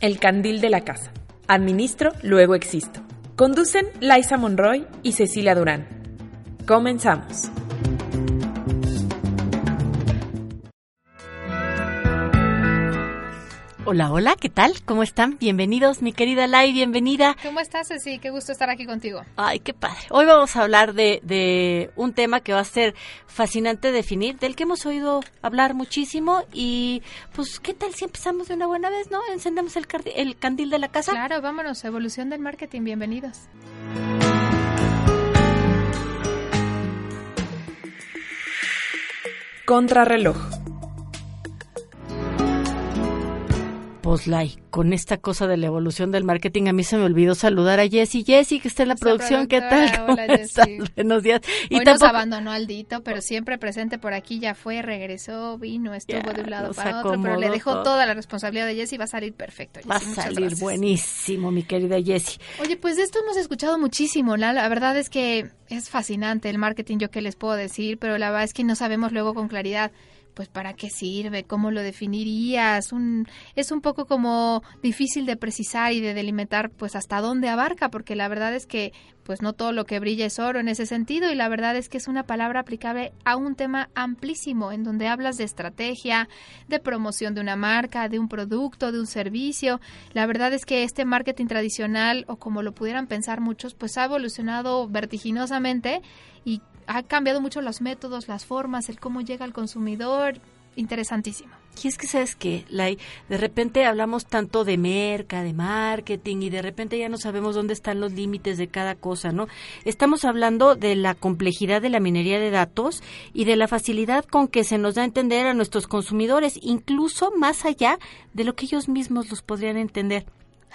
El Candil de la Casa. Administro, luego existo. Conducen Liza Monroy y Cecilia Durán. Comenzamos. Hola, hola, ¿qué tal? ¿Cómo están? Bienvenidos, mi querida Lai, bienvenida. ¿Cómo estás, Ceci? Qué gusto estar aquí contigo. Ay, qué padre. Hoy vamos a hablar de, de un tema que va a ser fascinante definir, del que hemos oído hablar muchísimo y pues, ¿qué tal si empezamos de una buena vez, no? Encendemos el, el candil de la casa. Claro, vámonos, evolución del marketing, bienvenidos. Contrarreloj. Poslay, con esta cosa de la evolución del marketing, a mí se me olvidó saludar a Jessy. Jessy, que está en la producción, ¿qué tal? ¿Cómo Hola, estás? Buenos días. Hoy nos abandonó Aldito, pero siempre presente por aquí, ya fue, regresó, vino, estuvo de un lado para otro, pero le dejó todo. toda la responsabilidad de Jessy y va a salir perfecto. Va a salir gracias. buenísimo, mi querida Jessy. Oye, pues de esto hemos escuchado muchísimo. La, la verdad es que es fascinante el marketing, yo qué les puedo decir, pero la verdad es que no sabemos luego con claridad. Pues para qué sirve, cómo lo definirías. Un, es un poco como difícil de precisar y de delimitar, pues hasta dónde abarca, porque la verdad es que, pues no todo lo que brilla es oro en ese sentido y la verdad es que es una palabra aplicable a un tema amplísimo, en donde hablas de estrategia, de promoción de una marca, de un producto, de un servicio. La verdad es que este marketing tradicional, o como lo pudieran pensar muchos, pues ha evolucionado vertiginosamente y ha cambiado mucho los métodos, las formas, el cómo llega al consumidor. Interesantísimo. Y es que, ¿sabes qué, Lai? De repente hablamos tanto de merca, de marketing, y de repente ya no sabemos dónde están los límites de cada cosa, ¿no? Estamos hablando de la complejidad de la minería de datos y de la facilidad con que se nos da a entender a nuestros consumidores, incluso más allá de lo que ellos mismos los podrían entender.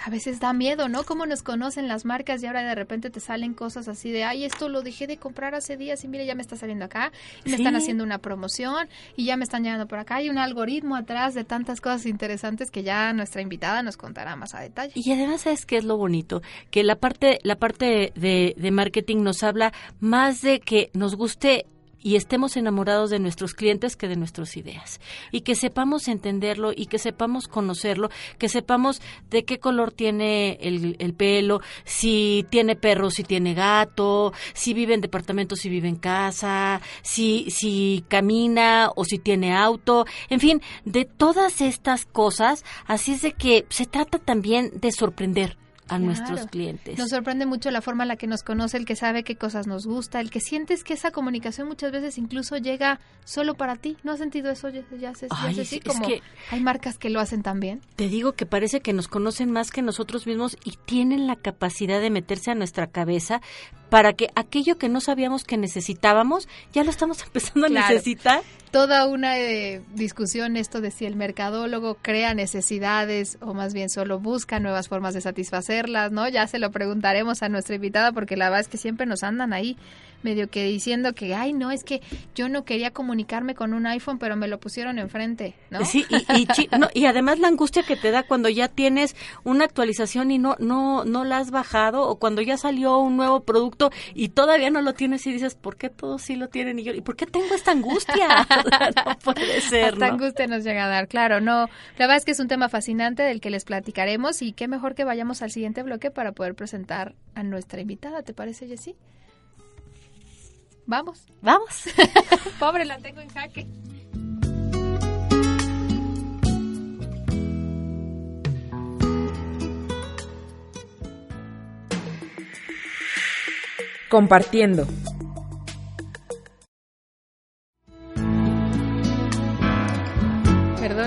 A veces da miedo, ¿no? Cómo nos conocen las marcas y ahora de repente te salen cosas así de, ay, esto lo dejé de comprar hace días y mira, ya me está saliendo acá, y me Sí. están haciendo una promoción y ya me están llegando por acá. Hay un algoritmo atrás de tantas cosas interesantes que ya nuestra invitada nos contará más a detalle. Y además, ¿sabes qué es lo bonito? Que la parte, la parte de, de marketing nos habla más de que nos guste y estemos enamorados de nuestros clientes que de nuestras ideas. Y que sepamos entenderlo y que sepamos conocerlo, que sepamos de qué color tiene el, el pelo, si tiene perro, si tiene gato, si vive en departamento, si vive en casa, si, si camina o si tiene auto, en fin, de todas estas cosas, así es de que se trata también de sorprender a Claro. nuestros clientes. Nos sorprende mucho la forma en la que nos conoce, el que sabe qué cosas nos gusta, el que sientes que esa comunicación muchas veces incluso llega solo para ti. ¿No has sentido eso, ya, ya, sé- ya sé, es- sí? es Como que- hay marcas que lo hacen también. Te digo que parece que nos conocen más que nosotros mismos y tienen la capacidad de meterse a nuestra cabeza para que aquello que no sabíamos que necesitábamos, ya lo estamos empezando a Claro. necesitar. toda una eh, discusión esto de si el mercadólogo crea necesidades o más bien solo busca nuevas formas de satisfacerlas, ¿no? Ya se lo preguntaremos a nuestra invitada porque la verdad es que siempre nos andan ahí medio que diciendo que, ay, no, es que yo no quería comunicarme con un iPhone, pero me lo pusieron enfrente, ¿no? Sí, y, y, chi- no, y además la angustia que te da cuando ya tienes una actualización y no, no, no la has bajado, o cuando ya salió un nuevo producto y todavía no lo tienes y dices, ¿por qué todos sí lo tienen y yo? ¿Y por qué tengo esta angustia? no puede ser, ¿no? angustia nos llega a dar, claro, no. La verdad es que es un tema fascinante del que les platicaremos y qué mejor que vayamos al siguiente bloque para poder presentar a nuestra invitada, ¿te parece, Jessy? Vamos. Vamos. Pobre, la tengo en jaque. Compartiendo.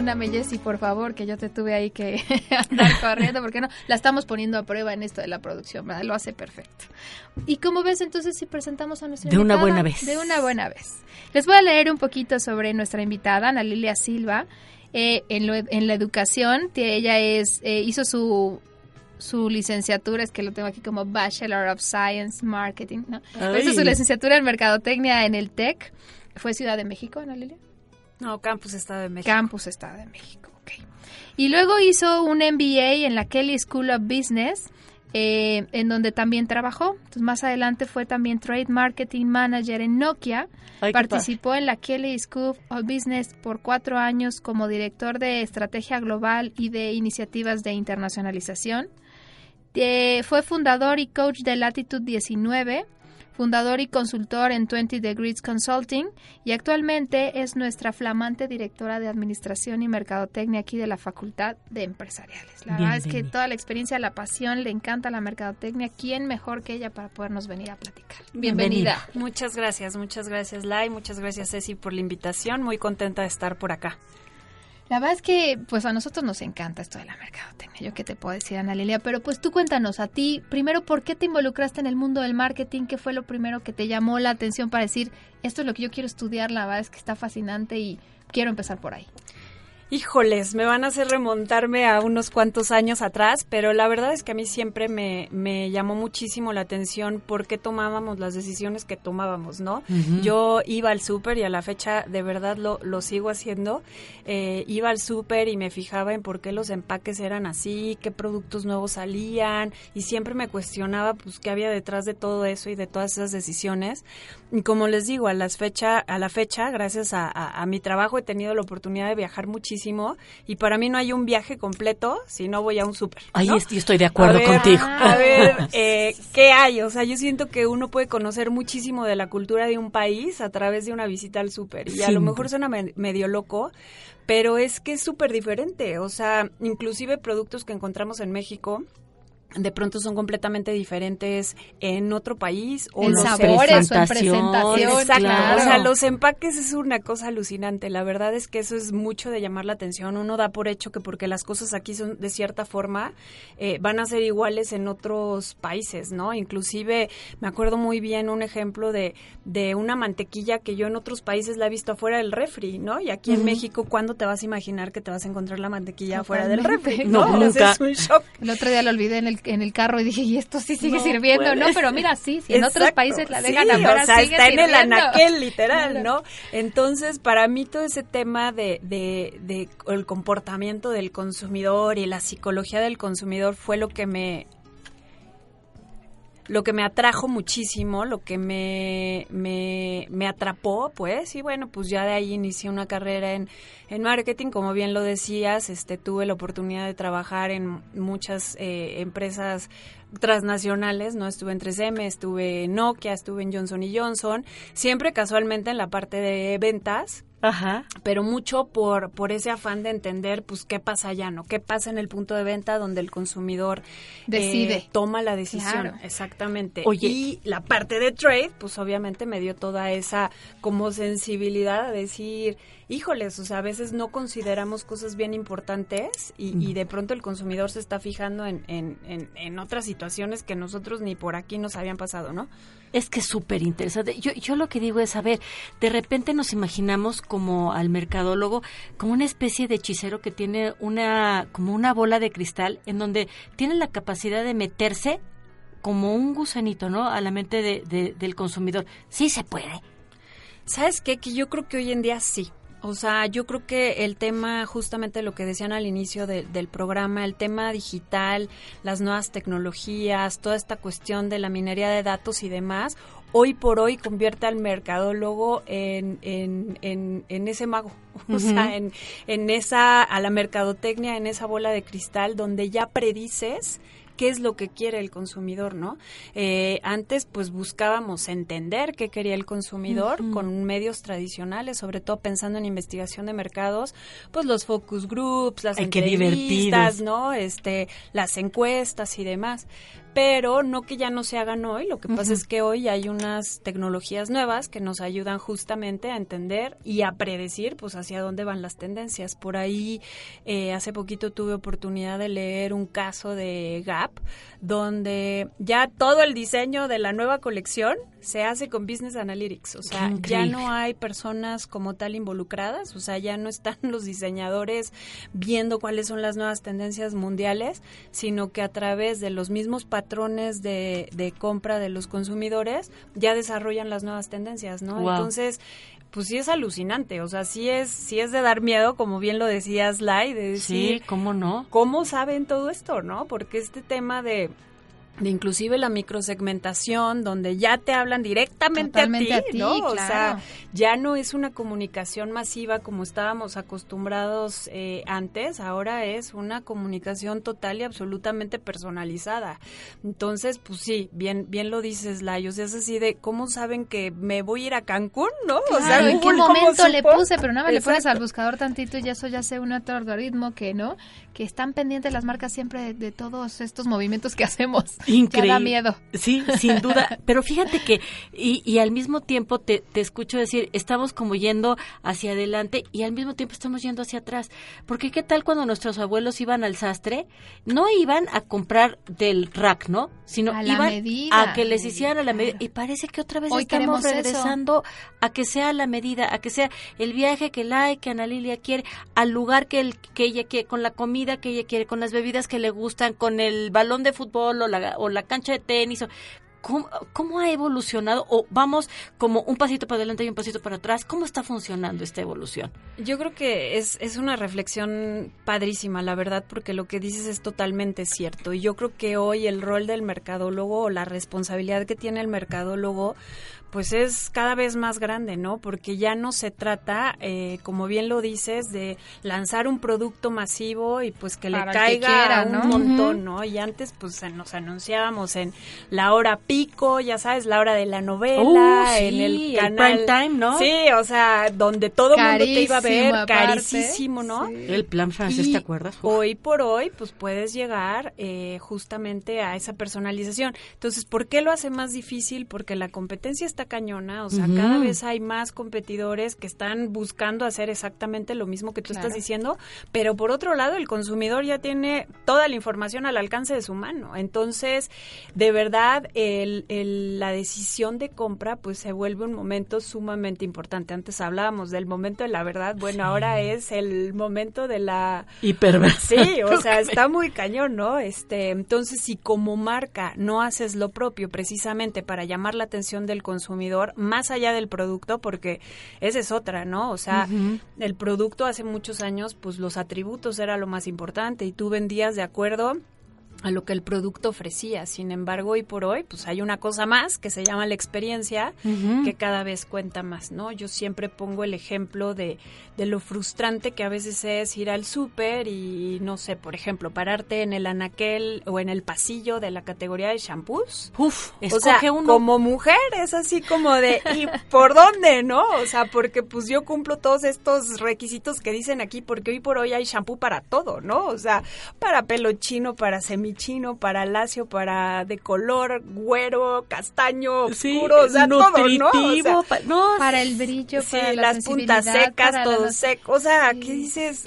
Perdóname, Jessy, por favor, que yo te tuve ahí que andar corriendo, porque no, la estamos poniendo a prueba en esto de la producción, ¿verdad? Lo hace perfecto. Y como ves, entonces, si presentamos a nuestra De una invitada, buena vez. De una buena vez. Les voy a leer un poquito sobre nuestra invitada, Ana Lilia Silva. Eh, en, lo- en la educación, ella es, eh, hizo su su licenciatura, es que lo tengo aquí como Bachelor of Science Marketing, ¿no? Hizo su licenciatura en Mercadotecnia en el TEC. ¿Fue Ciudad de México, Ana Lilia? No, Campus Estado de México. Campus Estado de México, ok. Y luego hizo un MBA en la Kelly School of Business, eh, en donde también trabajó. Entonces, más adelante fue también Trade Marketing Manager en Nokia. Ay, Participó en la Kelly School of Business por cuatro años como director de estrategia global y de iniciativas de internacionalización. Eh, fue fundador y coach de Latitude 19, fundador y consultor en 20 Degrees Consulting y actualmente es nuestra flamante directora de Administración y Mercadotecnia aquí de la Facultad de Empresariales. La verdad es que Bienvenida. toda la experiencia, la pasión, le encanta la mercadotecnia. ¿Quién mejor que ella para podernos venir a platicar? Bienvenida. Muchas gracias, muchas gracias Lai, muchas gracias Ceci por la invitación, muy contenta de estar por acá. La verdad es que pues a nosotros nos encanta esto de la mercadotecnia. Yo qué te puedo decir, Ana Lilia, pero pues tú cuéntanos a ti, primero, ¿por qué te involucraste en el mundo del marketing? ¿Qué fue lo primero que te llamó la atención para decir, esto es lo que yo quiero estudiar? La verdad es que está fascinante y quiero empezar por ahí. Híjoles, me van a hacer remontarme a unos cuantos años atrás, pero la verdad es que a mí siempre me, me llamó muchísimo la atención por qué tomábamos las decisiones que tomábamos, ¿no? Yo iba al súper y a la fecha de verdad lo, lo sigo haciendo. Eh, iba al súper y me fijaba en por qué los empaques eran así, qué productos nuevos salían y siempre me cuestionaba pues qué había detrás de todo eso y de todas esas decisiones. Como les digo, a, las fecha, a la fecha, gracias a, a- a mi trabajo he tenido la oportunidad de viajar muchísimo y para mí no hay un viaje completo si no voy a un súper. Ahí ¿no? yo estoy de acuerdo A ver, contigo. A ver, eh, ¿qué hay? O sea, yo siento que uno puede conocer muchísimo de la cultura de un país a través de una visita al súper. Y a lo mejor suena me- medio loco, pero es que es súper diferente. O sea, inclusive productos que encontramos en México de pronto son completamente diferentes en otro país o En los sabores o en presentación. Exacto, claro. o sea, los empaques es una cosa alucinante. La verdad es que eso es mucho de llamar la atención. Uno da por hecho que porque las cosas aquí son de cierta forma, eh, van a ser iguales en otros países, ¿no? Inclusive me acuerdo muy bien un ejemplo de, de una mantequilla que yo en otros países la he visto afuera del refri, ¿no? Y aquí en México, ¿cuándo te vas a imaginar que te vas a encontrar la mantequilla afuera del refri? No, O sea, nunca. es un shock. El otro día lo olvidé en el, en el carro y dije, y esto sí sigue No sirviendo, ¿no? Pero mira, sí, si en otros países la dejan sí, afuera, o sea, sigue está en el anaquel, literal. ¿no? Entonces, para mí todo ese tema de, de, de el comportamiento del consumidor y la psicología del consumidor fue lo que me lo que me atrajo muchísimo, lo que me, me, me atrapó, pues, y bueno, pues ya de ahí inicié una carrera en, en marketing, como bien lo decías, este, tuve la oportunidad de trabajar en muchas eh, empresas transnacionales, ¿no? Estuve en 3M, estuve en Nokia, estuve en Johnson Johnson, siempre casualmente en la parte de ventas, Ajá. pero mucho por, por ese afán de entender, pues, qué pasa allá, ¿no? ¿Qué pasa en el punto de venta donde el consumidor eh, Decide. toma la decisión? Claro. Exactamente. Oye. Y la parte de trade, pues, obviamente me dio toda esa como sensibilidad a decir, híjoles, o sea, a veces no consideramos cosas bien importantes y, y de pronto el consumidor se está fijando en, en, en, en otras situaciones que nosotros ni por aquí nos habían pasado, ¿no? Es que es súper interesante. Yo, yo lo que digo es, a ver, de repente nos imaginamos como al mercadólogo, como una especie de hechicero que tiene una, como una bola de cristal en donde tiene la capacidad de meterse como un gusanito, ¿no? A la mente de- de- del consumidor. Sí se puede. ¿Sabes qué? Que yo creo que hoy en día sí. O sea, yo creo que el tema, justamente lo que decían al inicio de- del programa, el tema digital, las nuevas tecnologías, toda esta cuestión de la minería de datos y demás, hoy por hoy convierte al mercadólogo en, en, en, en ese mago. O sea, en, en esa, a la mercadotecnia, en esa bola de cristal donde ya predices qué es lo que quiere el consumidor, ¿no? Eh, antes, pues buscábamos entender qué quería el consumidor con medios tradicionales, sobre todo pensando en investigación de mercados, pues los focus groups, las Ay, entrevistas. ¿no? Este, las encuestas y demás. Pero no que ya no se hagan hoy, lo que pasa es que hoy hay unas tecnologías nuevas que nos ayudan justamente a entender y a predecir, pues, hacia dónde van las tendencias. Por ahí, eh, hace poquito tuve oportunidad de leer un caso de Gap, donde ya todo el diseño de la nueva colección se hace con Business Analytics, o sea, ya no hay personas como tal involucradas, o sea, ya no están los diseñadores viendo cuáles son las nuevas tendencias mundiales, sino que a través de los mismos patrones de, de compra de los consumidores ya desarrollan las nuevas tendencias, ¿no? Entonces, pues sí es alucinante, o sea, sí es, sí es de dar miedo, como bien lo decías, Lai, de decir, sí, ¿cómo no? ¿Cómo saben todo esto, no? Porque este tema de de inclusive la microsegmentación, donde ya te hablan directamente a ti, ¿no? O sea, ya no es una comunicación masiva como estábamos acostumbrados eh, antes, ahora es una comunicación total y absolutamente personalizada. Entonces, pues sí, bien bien lo dices, Layos, es así de, ¿cómo saben que me voy a ir a Cancún, no? o sea, ¿en qué momento le puse? Pero nada, le pones al buscador tantito y ya eso ya sé un otro algoritmo que, ¿no? Que están pendientes las marcas siempre de todos estos movimientos que hacemos. Increíble. da miedo. Sí, sin duda. Pero fíjate que, y, y al mismo tiempo te, te, escucho decir, estamos como yendo hacia adelante y al mismo tiempo estamos yendo hacia atrás. Porque qué tal cuando nuestros abuelos iban al sastre, no iban a comprar del rack, ¿no? Sino iban a que les hicieran a la medida. Y parece que otra vez estamos regresando a que sea la medida, a que sea el viaje que la que Ana Lilia quiere, al lugar que, el, que ella quiere, con la comida que ella quiere, con las bebidas que le gustan, con el balón de fútbol o la, o la cancha de tenis. ¿Cómo, ha evolucionado? ¿O vamos como un pasito para adelante y un pasito para atrás? ¿Cómo está funcionando esta evolución? Yo creo que es, es una reflexión padrísima, la verdad, porque lo que dices es totalmente cierto. Y yo creo que hoy el rol del mercadólogo o la responsabilidad que tiene el mercadólogo pues es cada vez más grande, ¿no? Porque ya no se trata, eh, como bien lo dices, de lanzar un producto masivo y pues que le caiga un montón, ¿no? Y antes pues nos anunciábamos en la hora pico, ya sabes, la hora de la novela, uh, en el canal. time, ¿no? Sí, o sea, donde todo el mundo te iba a ver, carísimo, ¿no? El plan francés, ¿te acuerdas? Hoy por hoy, pues puedes llegar eh, justamente a esa personalización. Entonces, ¿por qué lo hace más difícil? Porque la competencia está cañona, o sea, cada vez hay más competidores que están buscando hacer exactamente lo mismo que tú estás diciendo, pero por otro lado el consumidor ya tiene toda la información al alcance de su mano. Entonces, de verdad, el, la decisión de compra pues se vuelve un momento sumamente importante. Antes hablábamos del momento de la verdad, bueno, ahora es el momento de la hiperverdad. Sí, o sea, está muy cañón, ¿no? Este, entonces si como marca no haces lo propio precisamente para llamar la atención del consumidor consumidor más allá del producto, porque esa es otra, ¿no? O sea, el producto hace muchos años, pues los atributos era lo más importante y tú vendías de acuerdo a lo que el producto ofrecía. Sin embargo, hoy por hoy, pues hay una cosa más que se llama la experiencia, que cada vez cuenta más, ¿no? Yo siempre pongo el ejemplo de, de lo frustrante que a veces es ir al súper y, no sé, por ejemplo, pararte en el anaquel o en el pasillo de la categoría de shampoos. Uf, o sea, como mujer es así como de, ¿y por dónde, no? O sea, porque pues yo cumplo todos estos requisitos que dicen aquí, porque hoy por hoy hay shampoo para todo, ¿no? O sea, para pelo chino, para chino, para lacio, para de color güero, castaño, oscuro, o sea, todo, ¿no? para el brillo, para las puntas secas, todo seco, o sea, ¿qué dices?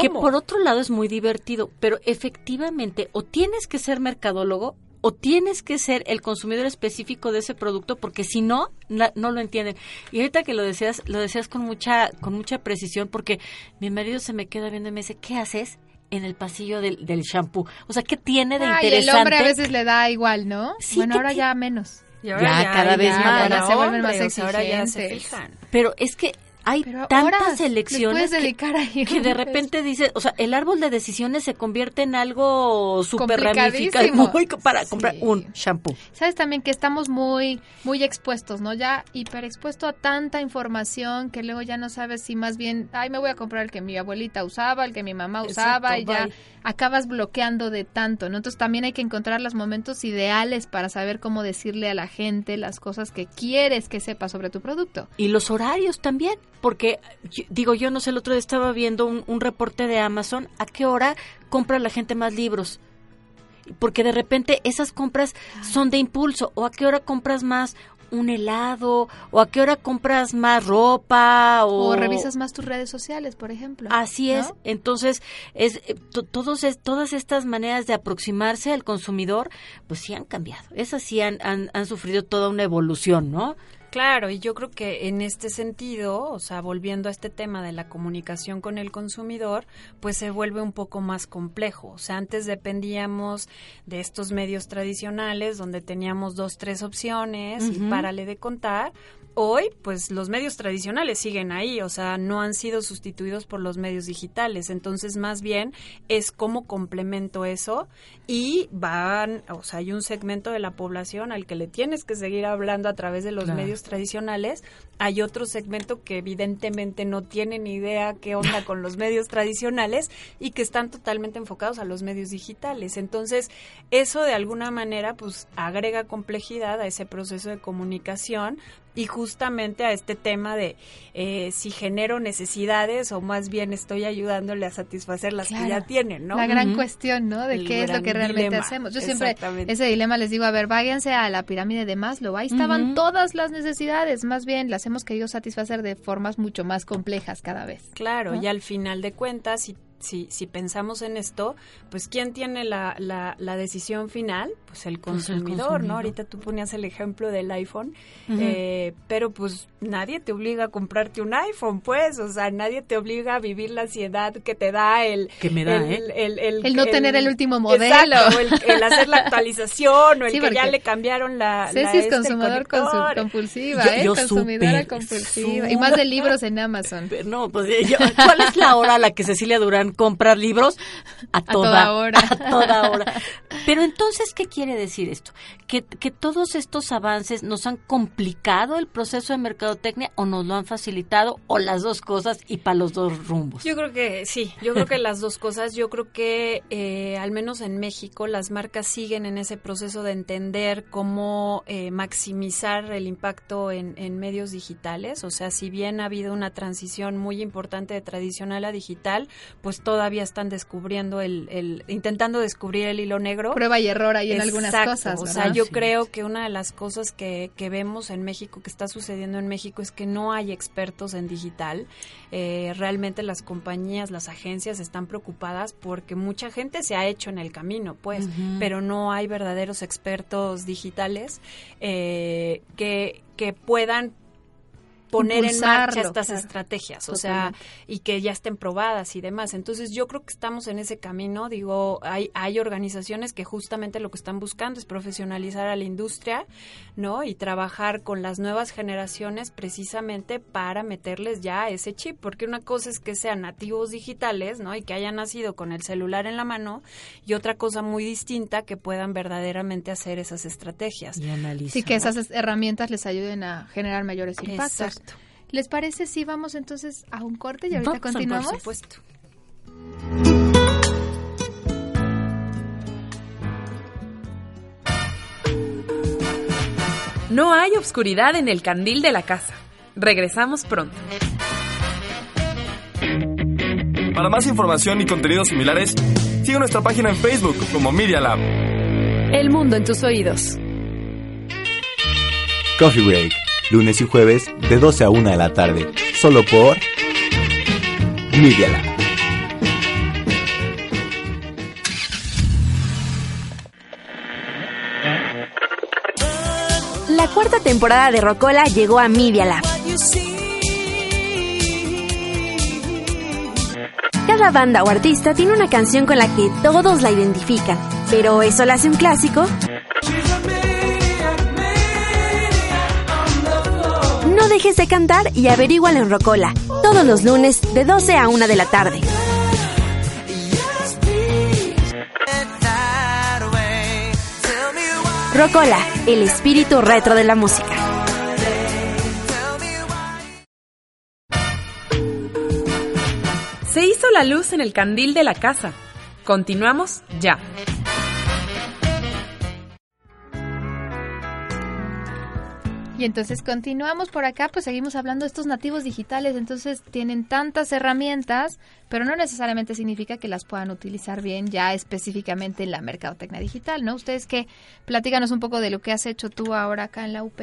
Que por otro lado es muy divertido, pero efectivamente o tienes que ser mercadólogo o tienes que ser el consumidor específico de ese producto porque si no no lo entienden y ahorita que lo deseas lo deseas con mucha con mucha precisión porque mi marido se me queda viendo y me dice qué haces en el pasillo del, del shampoo. O sea, ¿qué tiene de interesante? Y el hombre a veces le da igual, ¿no? bueno, ahora ya menos. ya, cada vez más. Ahora se vuelven más exigentes. Ahora ya se fijan. Pero es que hay tantas elecciones que, de repente dices, o sea, el árbol de decisiones se convierte en algo súper ramificado para comprar un shampoo. Sabes también que estamos muy muy expuestos, ¿no? Ya hiperexpuesto a tanta información que luego ya no sabes si más bien, ay, me voy a comprar el que mi abuelita usaba, el que mi mamá usaba y ya acabas bloqueando de tanto, ¿no? Entonces también hay que encontrar los momentos ideales para saber cómo decirle a la gente las cosas que quieres que sepa sobre tu producto. Y los horarios también porque digo yo no sé el otro día estaba viendo un, reporte de Amazon a qué hora compra la gente más libros porque de repente esas compras son de impulso o a qué hora compras más un helado o a qué hora compras más ropa o, O revisas más tus redes sociales, por ejemplo. Así ¿no? es. Entonces, es eh, to- todos es- todas estas maneras de aproximarse al consumidor, pues sí han cambiado. Esas sí han, han, han sufrido toda una evolución, ¿no? Claro, y yo creo que en este sentido, o sea, volviendo a este tema de la comunicación con el consumidor, pues se vuelve un poco más complejo. O sea, antes dependíamos de estos medios tradicionales donde teníamos dos, tres opciones y Ujú. párale de contar. Hoy, pues los medios tradicionales siguen ahí, o sea, no han sido sustituidos por los medios digitales. Entonces, más bien es cómo complemento eso y van, o sea, hay un segmento de la población al que le tienes que seguir hablando a través de los Claro. medios tradicionales. Hay otro segmento que evidentemente no tiene ni idea qué onda con los medios tradicionales y que están totalmente enfocados a los medios digitales. Entonces, eso de alguna manera pues agrega complejidad a ese proceso de comunicación y justamente a este tema de eh, si genero necesidades o más bien estoy ayudándole a satisfacer las que ya tienen, ¿no? La gran cuestión, ¿no? De El qué es lo que realmente dilema. hacemos. Yo siempre ese dilema les digo, a ver, váyanse a la pirámide de Maslow. Ahí estaban Ujú. todas las necesidades. Más bien las hemos querido satisfacer de formas mucho más complejas cada vez. Claro, ¿no? y al final de cuentas, si, si, si pensamos en esto, pues ¿quién tiene la, la, la decisión final? Pues el Pues el consumidor. ¿no? Ahorita tú ponías el ejemplo del iPhone, eh, pero pues nadie te obliga a comprarte un iPhone, pues, o sea, nadie te obliga a vivir la ansiedad que te da el... Que me da, el, ¿eh? el, el- El no tener el último modelo. Exacto, el, el hacer la actualización, o el Sí, que ya le cambiaron la... la Ceci es este, consumidor compulsiva, Yo- ¿eh? yo Consumidora compulsiva. Y más de libros en Amazon. Pero No, pues eh, yo- ¿cuál es la hora a la que Cecilia Durán compra libros? A toda, toda hora. A toda hora. Pero entonces, ¿qué quiere decir esto? ¿Que, que todos estos avances nos han complicado el proceso de mercadotecnia o nos lo han facilitado o las dos cosas y para los dos rumbos? Yo creo que sí, yo creo que las dos cosas, yo creo que eh, al menos en México las marcas siguen en ese proceso de entender cómo eh, maximizar el impacto en, en medios digitales, o sea, si bien ha habido una transición muy importante de tradicional a digital, pues todavía están descubriendo el, el intentando descubrir el hilo negro. Prueba y error ahí en algunas cosas. O sea, ¿verdad? Yo creo que una de las cosas que, que vemos en México, que está sucediendo en México, es que no hay expertos en digital. Eh, realmente las compañías, las agencias están preocupadas porque mucha gente se ha hecho en el camino, pues, pero no hay verdaderos expertos digitales eh, que, que puedan poner en marcha estas claro. estrategias, o sea, y que ya estén probadas y demás. Entonces, yo creo que estamos en ese camino, digo, hay hay organizaciones que justamente lo que están buscando es profesionalizar a la industria, ¿no? Y trabajar con las nuevas generaciones precisamente para meterles ya ese chip, porque una cosa es que sean nativos digitales, ¿no? Y que hayan nacido con el celular en la mano, y otra cosa muy distinta que puedan verdaderamente hacer esas estrategias. Y analiza, Sí, que esas herramientas les ayuden a generar mayores impactos. Exacto. ¿Les parece si vamos entonces a un corte y ahorita Vamos al continuamos? Por supuesto. No hay obscuridad en el candil de la casa. Regresamos pronto. Para más información y contenidos similares, sigue nuestra página en Facebook como Media Lab. El mundo en tus oídos. Coffee Break, lunes y jueves de 12 a 1 de la tarde, solo por Media. La cuarta temporada de Rocola llegó a Media. Cada banda o artista tiene una canción con la que todos la identifican, pero ¿eso la hace un clásico? No dejes de cantar y averígualo en Rocola, todos los lunes de 12 a 1 de la tarde. Rocola, el espíritu retro de la música. Se hizo la luz en el candil de la casa. Continuamos ya. Y entonces continuamos por acá, pues seguimos hablando de estos nativos digitales, entonces tienen tantas herramientas, pero no necesariamente significa que las puedan utilizar bien ya específicamente en la mercadotecnia digital, ¿no? Ustedes que platícanos un poco de lo que has hecho tú ahora acá en la UP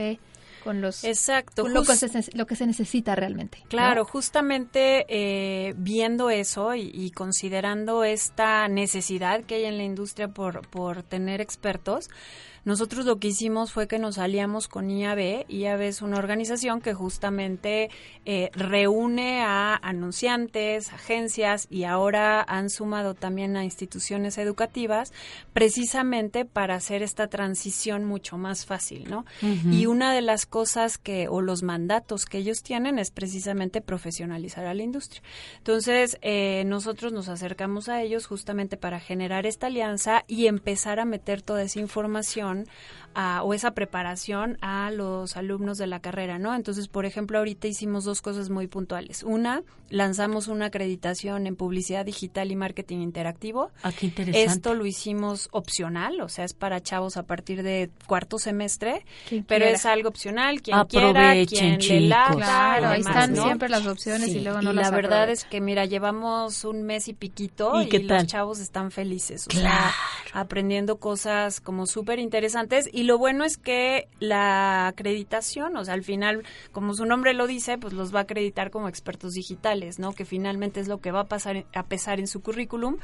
con los Exacto, con lo, que se, lo que se necesita realmente. ¿no? Claro, justamente eh, viendo eso y, y considerando esta necesidad que hay en la industria por, por tener expertos, nosotros lo que hicimos fue que nos aliamos con IAB. IAB es una organización que justamente eh, reúne a anunciantes, agencias y ahora han sumado también a instituciones educativas precisamente para hacer esta transición mucho más fácil, ¿no? Y una de las cosas que, o los mandatos que ellos tienen es precisamente profesionalizar a la industria. Entonces, eh, nosotros nos acercamos a ellos justamente para generar esta alianza y empezar a meter toda esa información son a- o esa preparación a los alumnos de la carrera, ¿no? Entonces, por ejemplo, ahorita hicimos dos cosas muy puntuales. Una, lanzamos una acreditación en publicidad digital y marketing interactivo. Ah, qué interesante. Esto lo hicimos opcional, o sea, es para chavos a partir de cuarto semestre, Quien pero quiera. es algo opcional, quien quiera, Aprovechen, quien le chicos. lata, Claro, ahí están ¿no? siempre las opciones y luego no y las la verdad es que, mira, llevamos un mes y piquito ¿Y y, qué tal? los chavos están felices, o Claro. sea, aprendiendo cosas como súper interesantes. Y lo bueno es que la acreditación, o sea, al final, como su nombre lo dice, pues los va a acreditar como expertos digitales, ¿no? Que finalmente es lo que va a pasar a pesar en su currículum.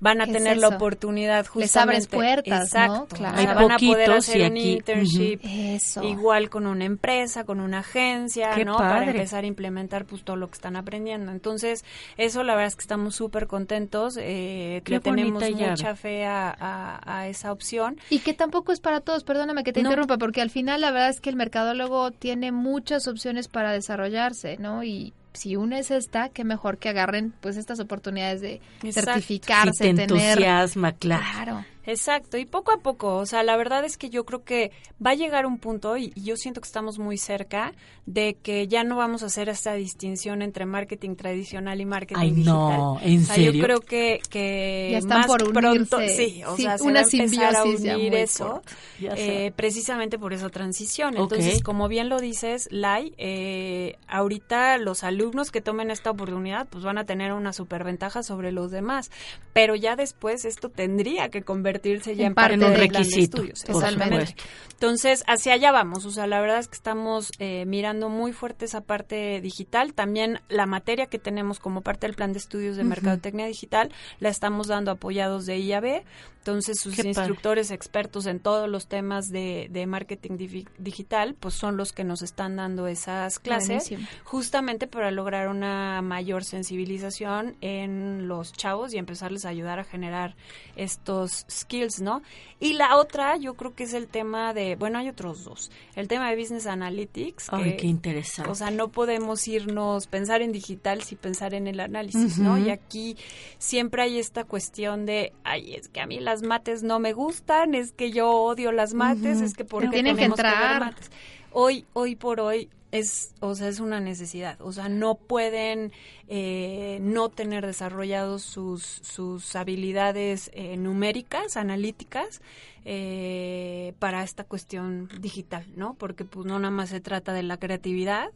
Van a ¿Qué es tener la oportunidad justamente. Les abres puertas, ¿no? Exacto. Claro. O sea, van a poder hacer un internship. Eso. Igual con una empresa, con una agencia, Qué ¿no? Para empezar a implementar pues todo lo que están aprendiendo. Entonces, eso la verdad es que estamos súper contentos. Eh, Qué le tenemos llave. mucha fe a, a- a esa opción. Y que tampoco es para todos, perdóname que te No. interrumpa, porque al final la verdad es que el mercadólogo tiene muchas opciones para desarrollarse, ¿no? Y si una es esta, qué mejor que agarren pues estas oportunidades de Exacto. certificarse, Si te tener... entusiasma, claro. Claro. Exacto, y poco a poco, o sea, la verdad es que yo creo que va a llegar un punto, y, y yo siento que estamos muy cerca, de que ya no vamos a hacer esta distinción entre marketing tradicional y marketing Ay, digital. no, ¿en o sea, serio? Yo creo que, que Ya están más por pronto, sí, o Sí, sea, se una va a empezar a unir eso, eh, precisamente por esa transición. Entonces, como bien lo dices, Lai, eh, ahorita los alumnos que tomen esta oportunidad, pues van a tener una superventaja sobre los demás, pero ya después esto tendría que convertirse ya En en, parte En un de requisito, estudios. supuesto. Entonces, hacia allá vamos. O sea, la verdad es que estamos eh, mirando muy fuerte esa parte digital. También la materia que tenemos como parte del plan de estudios de Mercadotecnia Digital la estamos dando apoyados de IAB. Entonces, sus Qué padre. instructores expertos en todos los temas de, de marketing digital, pues son los que nos están dando esas clases, justamente para lograr una mayor sensibilización en los chavos y empezarles a ayudar a generar estos skills, ¿no? Y la otra, yo creo que es el tema de, bueno, hay otros dos. El tema de Business Analytics. Ay, que, qué interesante. o sea, no podemos irnos, pensar en digital sin pensar en el análisis, ¿no? Y aquí siempre hay esta cuestión de, ay, es que a mí las mates no me gustan, es que yo odio las mates, es que por Pero qué tienen que tenemos ver entrar. mates? Hoy, hoy por hoy es, o sea, es una necesidad. O sea, no pueden eh, no tener desarrollados sus, sus habilidades eh, numéricas, analíticas, eh, para esta cuestión digital, ¿no? Porque pues no nada más se trata de la creatividad,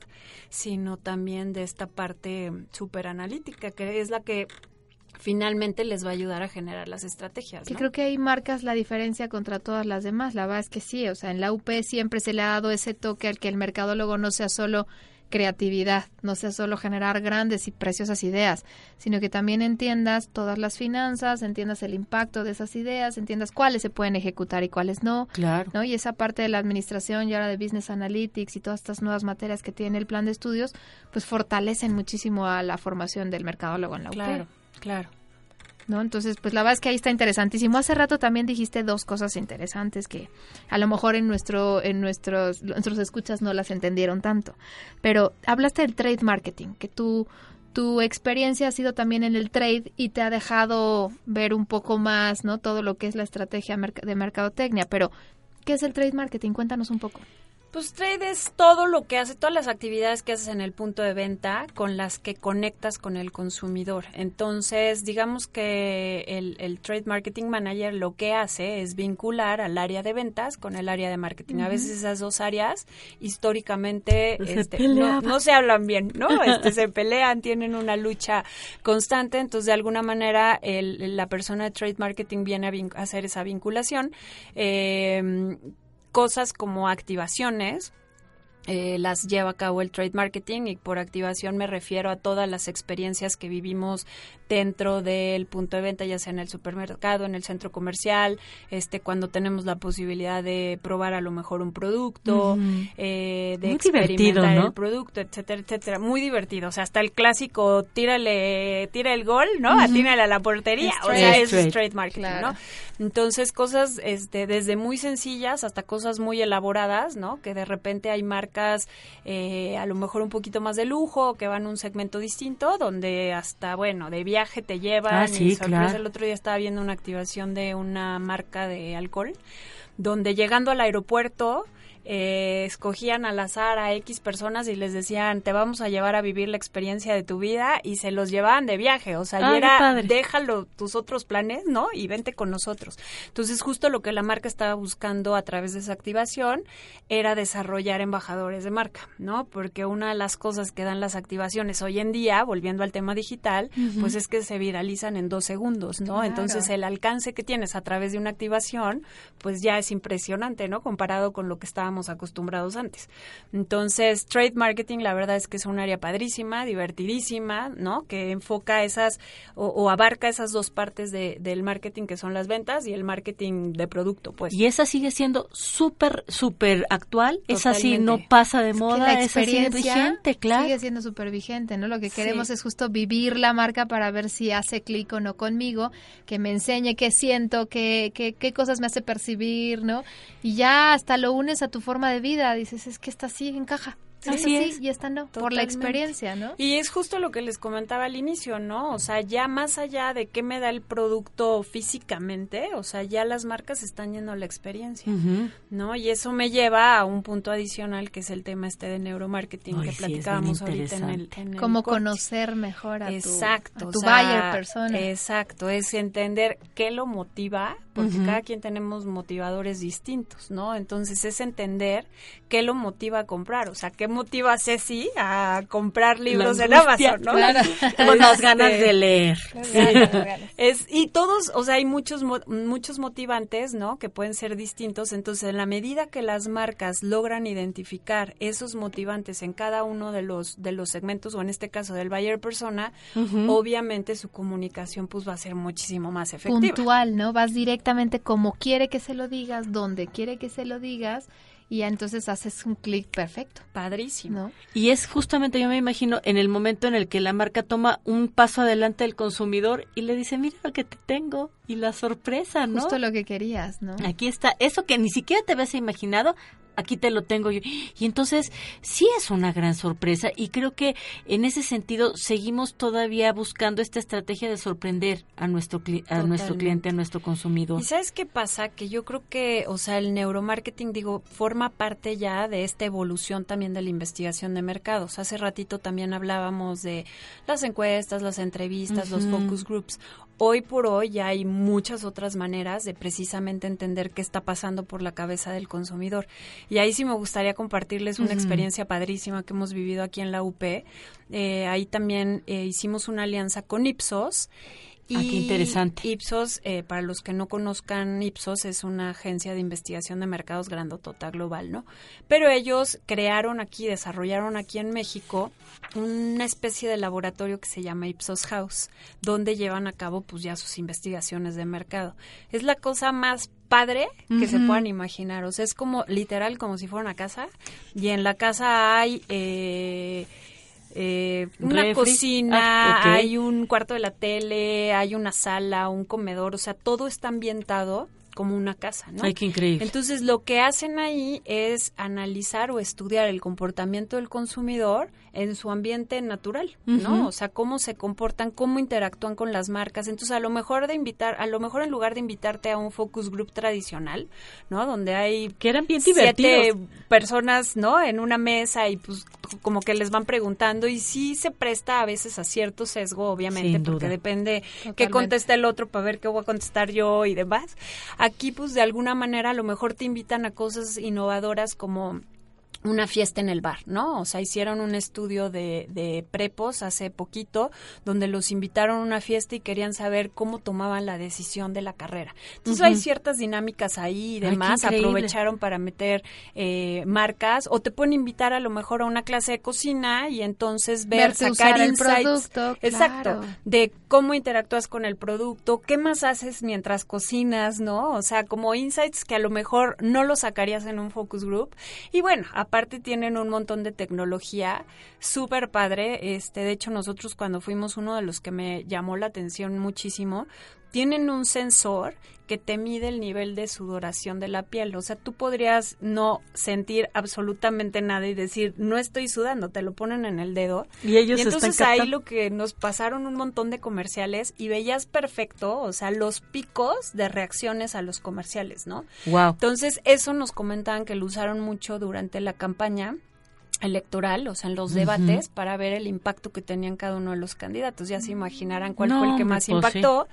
sino también de esta parte súper analítica, que es la que finalmente les va a ayudar a generar las estrategias, Que ¿no? creo que ahí marcas la diferencia contra todas las demás. La verdad es que sí, o sea, en la UP siempre se le ha dado ese toque al que el mercadólogo no sea solo creatividad, no sea solo generar grandes y preciosas ideas, sino que también entiendas todas las finanzas, entiendas el impacto de esas ideas, entiendas cuáles se pueden ejecutar y cuáles no, Claro. ¿no? Y esa parte de la administración y ahora de Business Analytics y todas estas nuevas materias que tiene el plan de estudios, pues fortalecen muchísimo a la formación del mercadólogo en la UP. Claro, claro. ¿no? Entonces, pues la verdad es que ahí está interesantísimo. Hace rato también dijiste dos cosas interesantes que a lo mejor en nuestro en nuestros nuestros escuchas no las entendieron tanto. Pero hablaste del trade marketing, que tú tu experiencia ha sido también en el trade y te ha dejado ver un poco más, ¿no? Todo lo que es la estrategia de mercadotecnia, pero ¿qué es el trade marketing? Cuéntanos un poco. Pues trade es todo lo que hace, todas las actividades que haces en el punto de venta con las que conectas con el consumidor. Entonces, digamos que el, el Trade Marketing Manager lo que hace es vincular al área de ventas con el área de marketing. A veces esas dos áreas históricamente Se este, no, se hablan bien, ¿no? Este, se pelean, tienen una lucha constante. Entonces, de alguna manera, el- la persona de Trade Marketing viene a hacer esa vinculación. Eh, cosas como activaciones, eh, las lleva a cabo el trade marketing y por activación me refiero a todas las experiencias que vivimos dentro del punto de venta, ya sea en el supermercado, en el centro comercial, este cuando tenemos la posibilidad de probar a lo mejor un producto, eh, de Muy experimentar el producto, etcétera, etcétera. Muy divertido. O sea, hasta el clásico tírale, tira el gol, ¿no? Atínale a la portería. Es o sea, trade. es Es trade marketing, Claro. ¿no? Entonces, cosas este, desde muy sencillas hasta cosas muy elaboradas, ¿no? Que de repente hay marcas eh, a lo mejor un poquito más de lujo, que van a un segmento distinto, donde hasta, bueno, de viaje te llevan. Ah, y sí, sorpresa, claro. El otro día estaba viendo una activación de una marca de alcohol, donde llegando al aeropuerto... eh, escogían al azar a X personas y les decían, te vamos a llevar a vivir la experiencia de tu vida y se los llevaban de viaje. O sea, y era, déjalo tus otros planes, ¿no? Y vente con nosotros. Entonces, justo lo que la marca estaba buscando a través de esa activación era desarrollar embajadores de marca, ¿no? Porque una de las cosas que dan las activaciones hoy en día, volviendo al tema digital, pues es que se viralizan en dos segundos, ¿no? Claro. Entonces, el alcance que tienes a través de una activación, pues ya es impresionante, ¿no? Comparado con lo que estábamos acostumbrados antes. Entonces, trade marketing, la verdad es que es un área padrísima, divertidísima, ¿no? Que enfoca esas o, o abarca esas dos partes de- del marketing que son las ventas y el marketing de producto, pues. Y esa sigue siendo súper, súper actual. Esa sí no pasa de Es que moda. la esa sigue vigente, claro. Sigue siendo súper vigente, ¿no? Lo que queremos Sí. es justo vivir la marca para ver si hace clic o no conmigo, que me enseñe qué siento, qué, qué, qué cosas me hace percibir, ¿no? Y ya hasta lo unes a tu forma de vida, dices, es que esta sí encaja. Así sí es. y esta no, por la experiencia, ¿no? Y es justo lo que les comentaba al inicio, ¿no? O sea, ya más allá de qué me da el producto físicamente, o sea, ya las marcas están yendo a la experiencia. ¿no? Y eso me lleva a un punto adicional que es el tema este de neuromarketing Ay, que sí, es bien platicábamos ahorita en el, en el corte. conocer mejor a tu, Exacto, a o tu sea, buyer persona. Exacto, es entender qué lo motiva, porque cada quien tenemos motivadores distintos, ¿no? Entonces es entender qué lo motiva a comprar, o sea, qué motiva a Ceci a comprar libros en Amazon, ¿no? claro. Con las Este, ganas de leer. es, y todos, o sea, hay muchos, muchos motivantes, ¿no? Que pueden ser distintos. Entonces, en la medida que las marcas logran identificar esos motivantes en cada uno de los, de los segmentos, o en este caso del buyer persona, obviamente su comunicación pues va a ser muchísimo más efectiva. puntual, ¿no? Vas directamente como quiere que se lo digas, donde quiere que se lo digas, y entonces haces un clic perfecto, Padrísimo. ¿no? Y es justamente, yo me imagino, en el momento en el que la marca toma un paso adelante del consumidor y le dice, mira lo que te tengo, y la sorpresa, ¿no? Justo lo que querías, ¿no? Aquí está, eso que ni siquiera te habías imaginado, aquí te lo tengo yo. Y entonces sí es una gran sorpresa y creo que en ese sentido seguimos todavía buscando esta estrategia de sorprender a nuestro cli- a nuestro cliente, a nuestro consumidor. ¿Y sabes qué pasa? Que yo creo que, o sea, el neuromarketing, digo, forma parte ya de esta evolución también de la investigación de mercados. Hace ratito también hablábamos de las encuestas, las entrevistas, los focus groups. Hoy por hoy ya hay muchas otras maneras de precisamente entender qué está pasando por la cabeza del consumidor. Y ahí sí me gustaría compartirles una experiencia padrísima que hemos vivido aquí en la UP. Eh, ahí también eh, hicimos una alianza con Ipsos. Ah, qué interesante. Ipsos, eh, para los que no conozcan, Ipsos es una agencia de investigación de mercados grandotota global, ¿no? Pero ellos crearon aquí, desarrollaron aquí en México una especie de laboratorio que se llama Ipsos House, donde llevan a cabo pues ya sus investigaciones de mercado. Es la cosa más padre que se puedan imaginar, o sea, es como literal como si fuera una casa y en la casa hay... Eh, eh, una Refri. cocina, Ah, hay un cuarto de la tele, hay una sala, un comedor, o sea, todo está ambientado como una casa, ¿no? Ay, qué increíble. Entonces, lo que hacen ahí es analizar o estudiar el comportamiento del consumidor en su ambiente natural, ¿no? O sea, cómo se comportan, cómo interactúan con las marcas. Entonces, a lo mejor de invitar, a lo mejor en lugar de invitarte a un focus group tradicional, ¿no? Donde hay que eran bien siete divertidos. personas, ¿no? En una mesa y pues como que les van preguntando y sí se presta a veces a cierto sesgo, obviamente, Sin porque duda. depende qué contesta el otro para ver qué voy a contestar yo y demás. Aquí pues de alguna manera a lo mejor te invitan a cosas innovadoras como una fiesta en el bar, ¿no? O sea, hicieron un estudio de, de, prepos hace poquito donde los invitaron a una fiesta y querían saber cómo tomaban la decisión de la carrera. Entonces hay ciertas dinámicas ahí y demás. Aprovecharon para meter eh, marcas o te pueden invitar a lo mejor a una clase de cocina y entonces ver, sacar insights. exacto. De cómo interactúas con el producto, qué más haces mientras cocinas, ¿no? O sea, como insights que a lo mejor no lo sacarías en un focus group. Y bueno, aparte tienen un montón de tecnología súper padre. Este, de hecho, nosotros cuando fuimos uno de los que me llamó la atención muchísimo, tienen un sensor que te mide el nivel de sudoración de la piel. O sea, tú podrías no sentir absolutamente nada y decir, no estoy sudando, te lo ponen en el dedo. Y ellos y entonces ahí lo que nos pasaron un montón de comerciales y veías perfecto, o sea, los picos de reacciones a los comerciales, ¿no? Wow. Entonces, eso nos comentaban que lo usaron mucho durante la campaña electoral, o sea, en los debates, para ver el impacto que tenían cada uno de los candidatos. Ya se imaginarán cuál fue el que más pues impactó,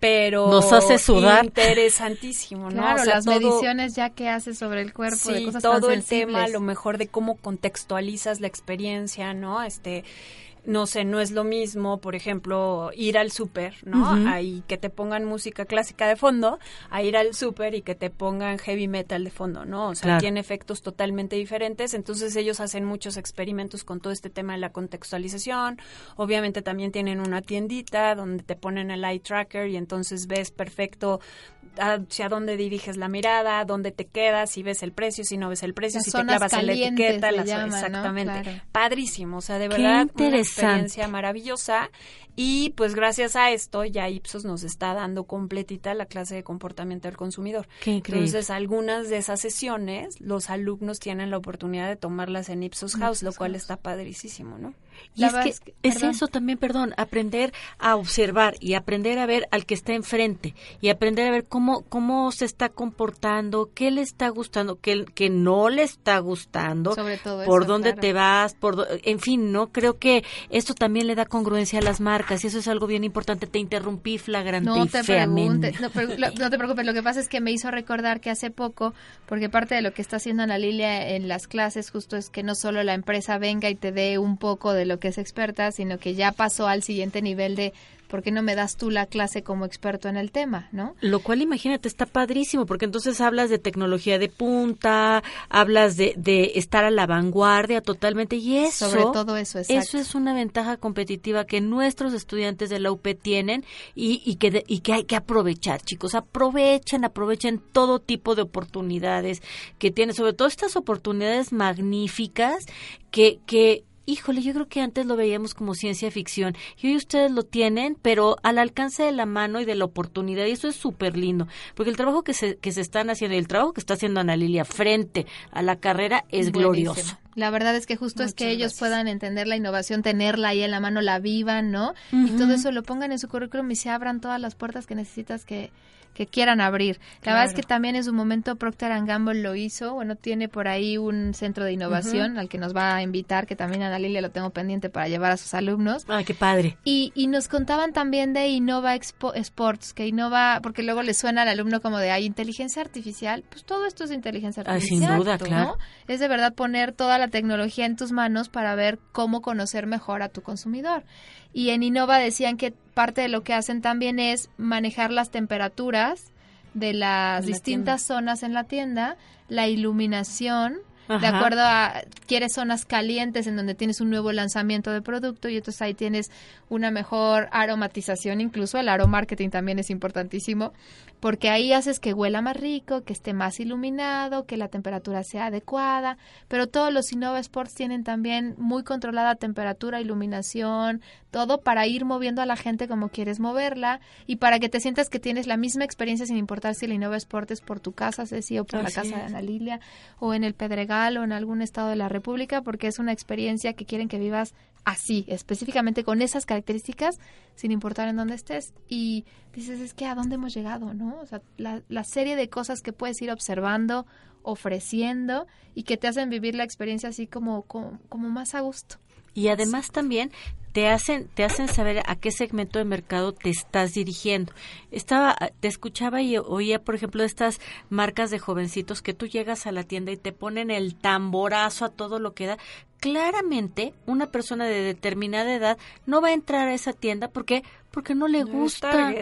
pero nos hace sudar. Interesantísimo, ¿no? Claro, las mediciones ya que hace sobre el cuerpo, de cosas todo el tema, lo mejor de cómo contextualizas la experiencia, ¿no? Este no sé, no es lo mismo, por ejemplo, ir al súper, ¿no? Ahí que te pongan música clásica de fondo, a ir al súper y que te pongan heavy metal de fondo, ¿no? O sea, tiene efectos totalmente diferentes. Entonces ellos hacen muchos experimentos con todo este tema de la contextualización. Obviamente también tienen una tiendita donde te ponen el eye tracker y entonces ves perfecto hacia dónde diriges la mirada, dónde te quedas, si ves el precio, si no ves el precio, si te clavas en la etiqueta, exactamente. Padrísimo, o sea, de verdad una experiencia maravillosa y pues gracias a esto ya Ipsos nos está dando completita la clase de comportamiento del consumidor. Qué Entonces, algunas de esas sesiones los alumnos tienen la oportunidad de tomarlas en Ipsos House, lo cual está padricísimo, ¿no? Y es que es eso también, perdón, aprender a observar y aprender a ver al que está enfrente y aprender a ver cómo cómo se está comportando, qué le está gustando, qué, que no le está gustando, Sobre todo por dónde te vas, por en fin, no creo que esto también le da congruencia a las marcas y eso es algo bien importante. Te interrumpí flagrante no y te feamente. No, no, te preocupes, lo que pasa es que me hizo recordar que hace poco, porque parte de lo que está haciendo Ana Lilia en las clases justo es que no solo la empresa venga y te dé un poco de lo que es experta, sino que ya pasó al siguiente nivel de ¿por qué no me das tú la clase como experto en el tema, no? Lo cual, imagínate, está padrísimo, porque entonces hablas de tecnología de punta, hablas de, de estar a la vanguardia totalmente, y eso... Sobre todo eso, exacto. Eso es una ventaja competitiva que nuestros estudiantes de la UP tienen y, y, que, y que hay que aprovechar, chicos. Aprovechen, aprovechen todo tipo de oportunidades que tienen, sobre todo estas oportunidades magníficas que, que híjole, yo creo que antes lo veíamos como ciencia ficción y hoy ustedes lo tienen, pero al alcance de la mano y de la oportunidad y eso es súper lindo, porque el trabajo que se, que se están haciendo y el trabajo que está haciendo Ana Lilia frente a la carrera es glorioso. La verdad es que justo es que ellos puedan entender la innovación, tenerla ahí en la mano, la vivan, ¿no? Y todo eso lo pongan en su currículum y se abran todas las puertas que necesitas que, que quieran abrir. La verdad es que también en su momento Procter Gamble lo hizo, bueno, tiene por ahí un centro de innovación al que nos va a invitar, que también Ana Lilia lo tengo pendiente para llevar a sus alumnos. Ay, qué padre. Y, y nos contaban también de Innova Expo Sports, que innova, porque luego le suena al alumno como de, hay inteligencia artificial, pues todo esto es inteligencia artificial. sin duda, claro. Es de verdad poner toda la tecnología en tus manos para ver cómo conocer mejor a tu consumidor. Y en Innova decían que parte de lo que hacen también es manejar las temperaturas de las distintas zonas en la tienda, la iluminación, de acuerdo a quieres zonas calientes en donde tienes un nuevo lanzamiento de producto y entonces ahí tienes una mejor aromatización, incluso el aromarketing también es importantísimo, porque ahí haces que huela más rico, que esté más iluminado, que la temperatura sea adecuada, pero todos los Innova Sports tienen también muy controlada temperatura, iluminación, todo para ir moviendo a la gente como quieres moverla y para que te sientas que tienes la misma experiencia sin importar si el Innova Sport es por tu casa, Ceci, o por la casa de Ana Lilia, o en el Pedregal o en algún estado de la República, porque es una experiencia que quieren que vivas así, específicamente con esas características, sin importar en dónde estés. Y dices, es que a dónde hemos llegado, ¿no? O sea, la, la serie de cosas que puedes ir observando, ofreciendo y que te hacen vivir la experiencia así como, como, como más a gusto. Y además también te hacen te hacen saber a qué segmento de mercado te estás dirigiendo. Estaba te escuchaba y oía, por ejemplo, estas marcas de jovencitos que tú llegas a la tienda y te ponen el tamborazo a todo lo que da, claramente una persona de determinada edad no va a entrar a esa tienda porque porque no le gusta.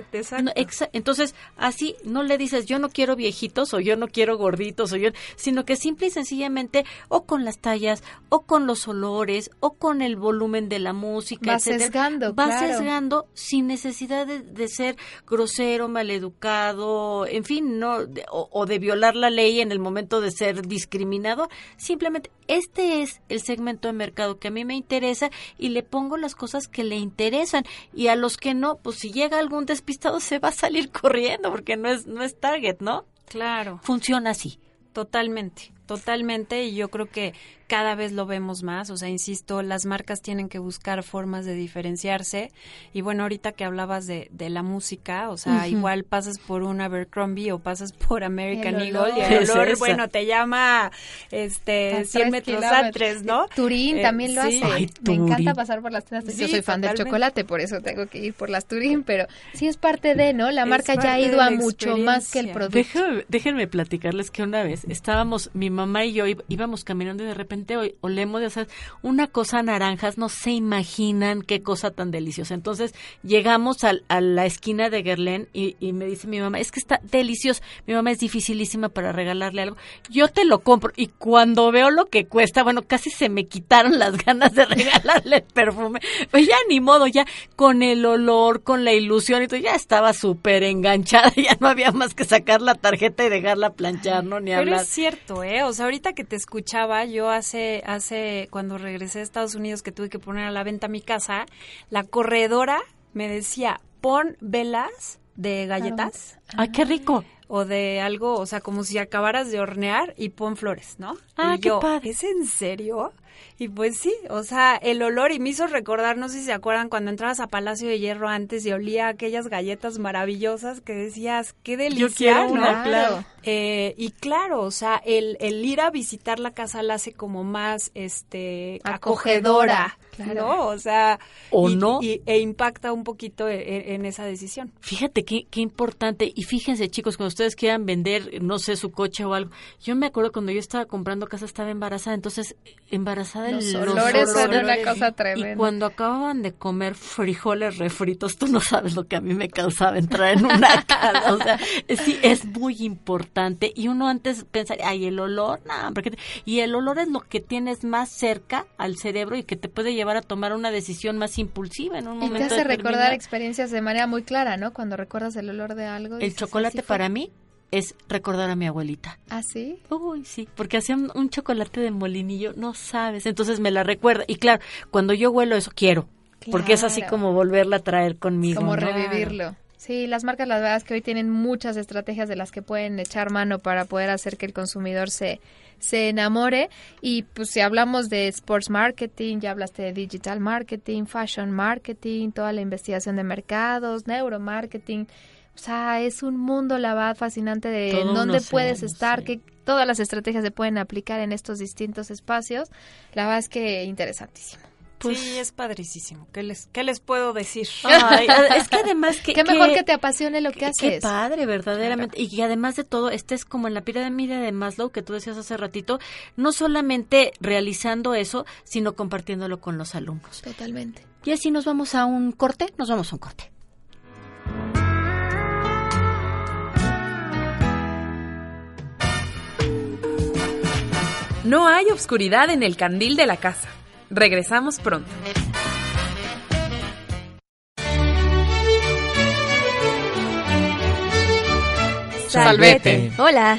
entonces, así no le dices yo no quiero viejitos o yo no quiero gorditos o yo, sino que simple y sencillamente o con las tallas o con los olores o con el volumen de la música, va sesgando, va sesgando sin necesidad de, ser grosero, maleducado, en fin, no o, o de violar la ley en el momento de ser discriminado. Simplemente este es el segmento de mercado que a mí me interesa y le pongo las cosas que le interesan y a los que no, pues si llega algún despistado se va a salir corriendo porque no es no es target, ¿no? Claro. Funciona así. Totalmente, totalmente y yo creo que cada vez lo vemos más, o sea, insisto, las marcas tienen que buscar formas de diferenciarse. Y bueno, ahorita que hablabas de, de la música, o sea, igual pasas por un Abercrombie o pasas por American Eagle y el olor, bueno, te llama este 100 metros antes, ¿no? Turín eh, también lo hace. Me encanta pasar por las tiendas, yo soy fan del chocolate, por eso tengo que ir por las Turín, pero sí es parte de, ¿no? La marca ya ha ido a mucho más que el producto. déjenme platicarles que una vez estábamos, mi mamá y yo íbamos caminando y de repente olemos de hacer una cosa naranjas, no se imaginan qué cosa tan deliciosa. Entonces llegamos a, la esquina de Guerlain y, me dice mi mamá, es que está delicioso. Mi mamá es dificilísima para regalarle algo. Yo te lo compro y cuando veo lo que cuesta, bueno, casi se me quitaron las ganas de regalarle el perfume. Pues ya ni modo, ya con el olor, con la ilusión y todo, ya estaba súper enganchada, ya no había más que sacar la tarjeta y dejarla planchar, ¿no? Ni Pero es cierto, ¿eh? O sea, ahorita que te escuchaba, yo hace hace, cuando regresé a Estados Unidos que tuve que poner a la venta mi casa, la corredora me decía, pon velas de galletas. ¡Ay, qué rico! O de algo, o sea, como si acabaras de hornear y pon flores, ¿no? ¡Ah, qué padre! ¿Es en serio? Y pues sí, o sea, el olor y me hizo recordar, no sé si se acuerdan, cuando entrabas a Palacio de Hierro antes y olía aquellas galletas maravillosas que decías, qué delicia, Yo claro. Eh, y claro, o sea, el, el ir a visitar la casa la hace como más este acogedora, ¿no? O sea, o no. e impacta un poquito e, e, en, esa decisión. Fíjate qué, qué importante. Y fíjense, chicos, cuando ustedes quieran vender, no sé, su coche o algo. Yo me acuerdo cuando yo estaba comprando casa, estaba embarazada, entonces embarazada los, los olores, son una cosa tremenda. Y cuando acababan de comer frijoles refritos, tú no sabes lo que a mí me causaba entrar en una casa. O sea, sí, es muy importante. Y uno antes pensaría, ay, el olor, no, porque y el olor es lo que tienes más cerca al cerebro y que te puede llevar a tomar una decisión más impulsiva en un momento. Y te hace recordar experiencias de manera muy clara, ¿no? Cuando recuerdas el olor de algo. El chocolate para mí es recordar a mi abuelita. ¿Ah, sí? Uy, sí, porque hacía un, chocolate de molinillo, no sabes, entonces me la recuerda. Y claro, cuando yo huelo eso, quiero, porque es así como volverla a traer conmigo. Como revivirlo. Sí, las marcas, las verdad es que hoy tienen muchas estrategias de las que pueden echar mano para poder hacer que el consumidor se, se enamore. Y pues si hablamos de sports marketing, ya hablaste de digital marketing, fashion marketing, toda la investigación de mercados, neuromarketing. O sea, es un mundo, la verdad, fascinante de dónde puedes estar, que todas las estrategias se pueden aplicar en estos distintos espacios. La verdad es que interesantísimo. Pues, sí, es padricísimo. ¿Qué les, qué les puedo decir? es que además que... Qué mejor que, te apasione lo que haces. Qué padre, verdaderamente. Y que además de todo, estés como en la pirámide de Maslow que tú decías hace ratito, no solamente realizando eso, sino compartiéndolo con los alumnos. Totalmente. Y así nos vamos a un corte, nos vamos a un corte. No hay obscuridad en el candil de la casa. Regresamos pronto. Salvete. Hola.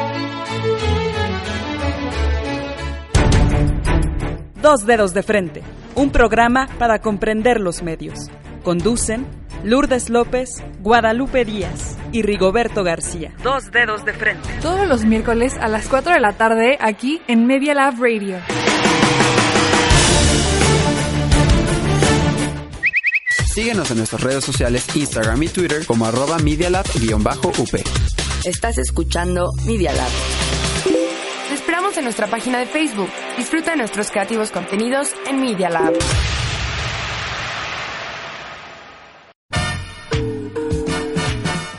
Dos Dedos de Frente, un programa para comprender los medios. Conducen Lourdes López, Guadalupe Díaz y Rigoberto García. Dos dedos de frente. Todos los miércoles a las 4 de la tarde aquí en Media Lab Radio. Síguenos en nuestras redes sociales Instagram y Twitter como arroba medialab-up. Estás escuchando Media Lab. En nuestra página de Facebook. Disfruta de nuestros creativos contenidos en Media Lab.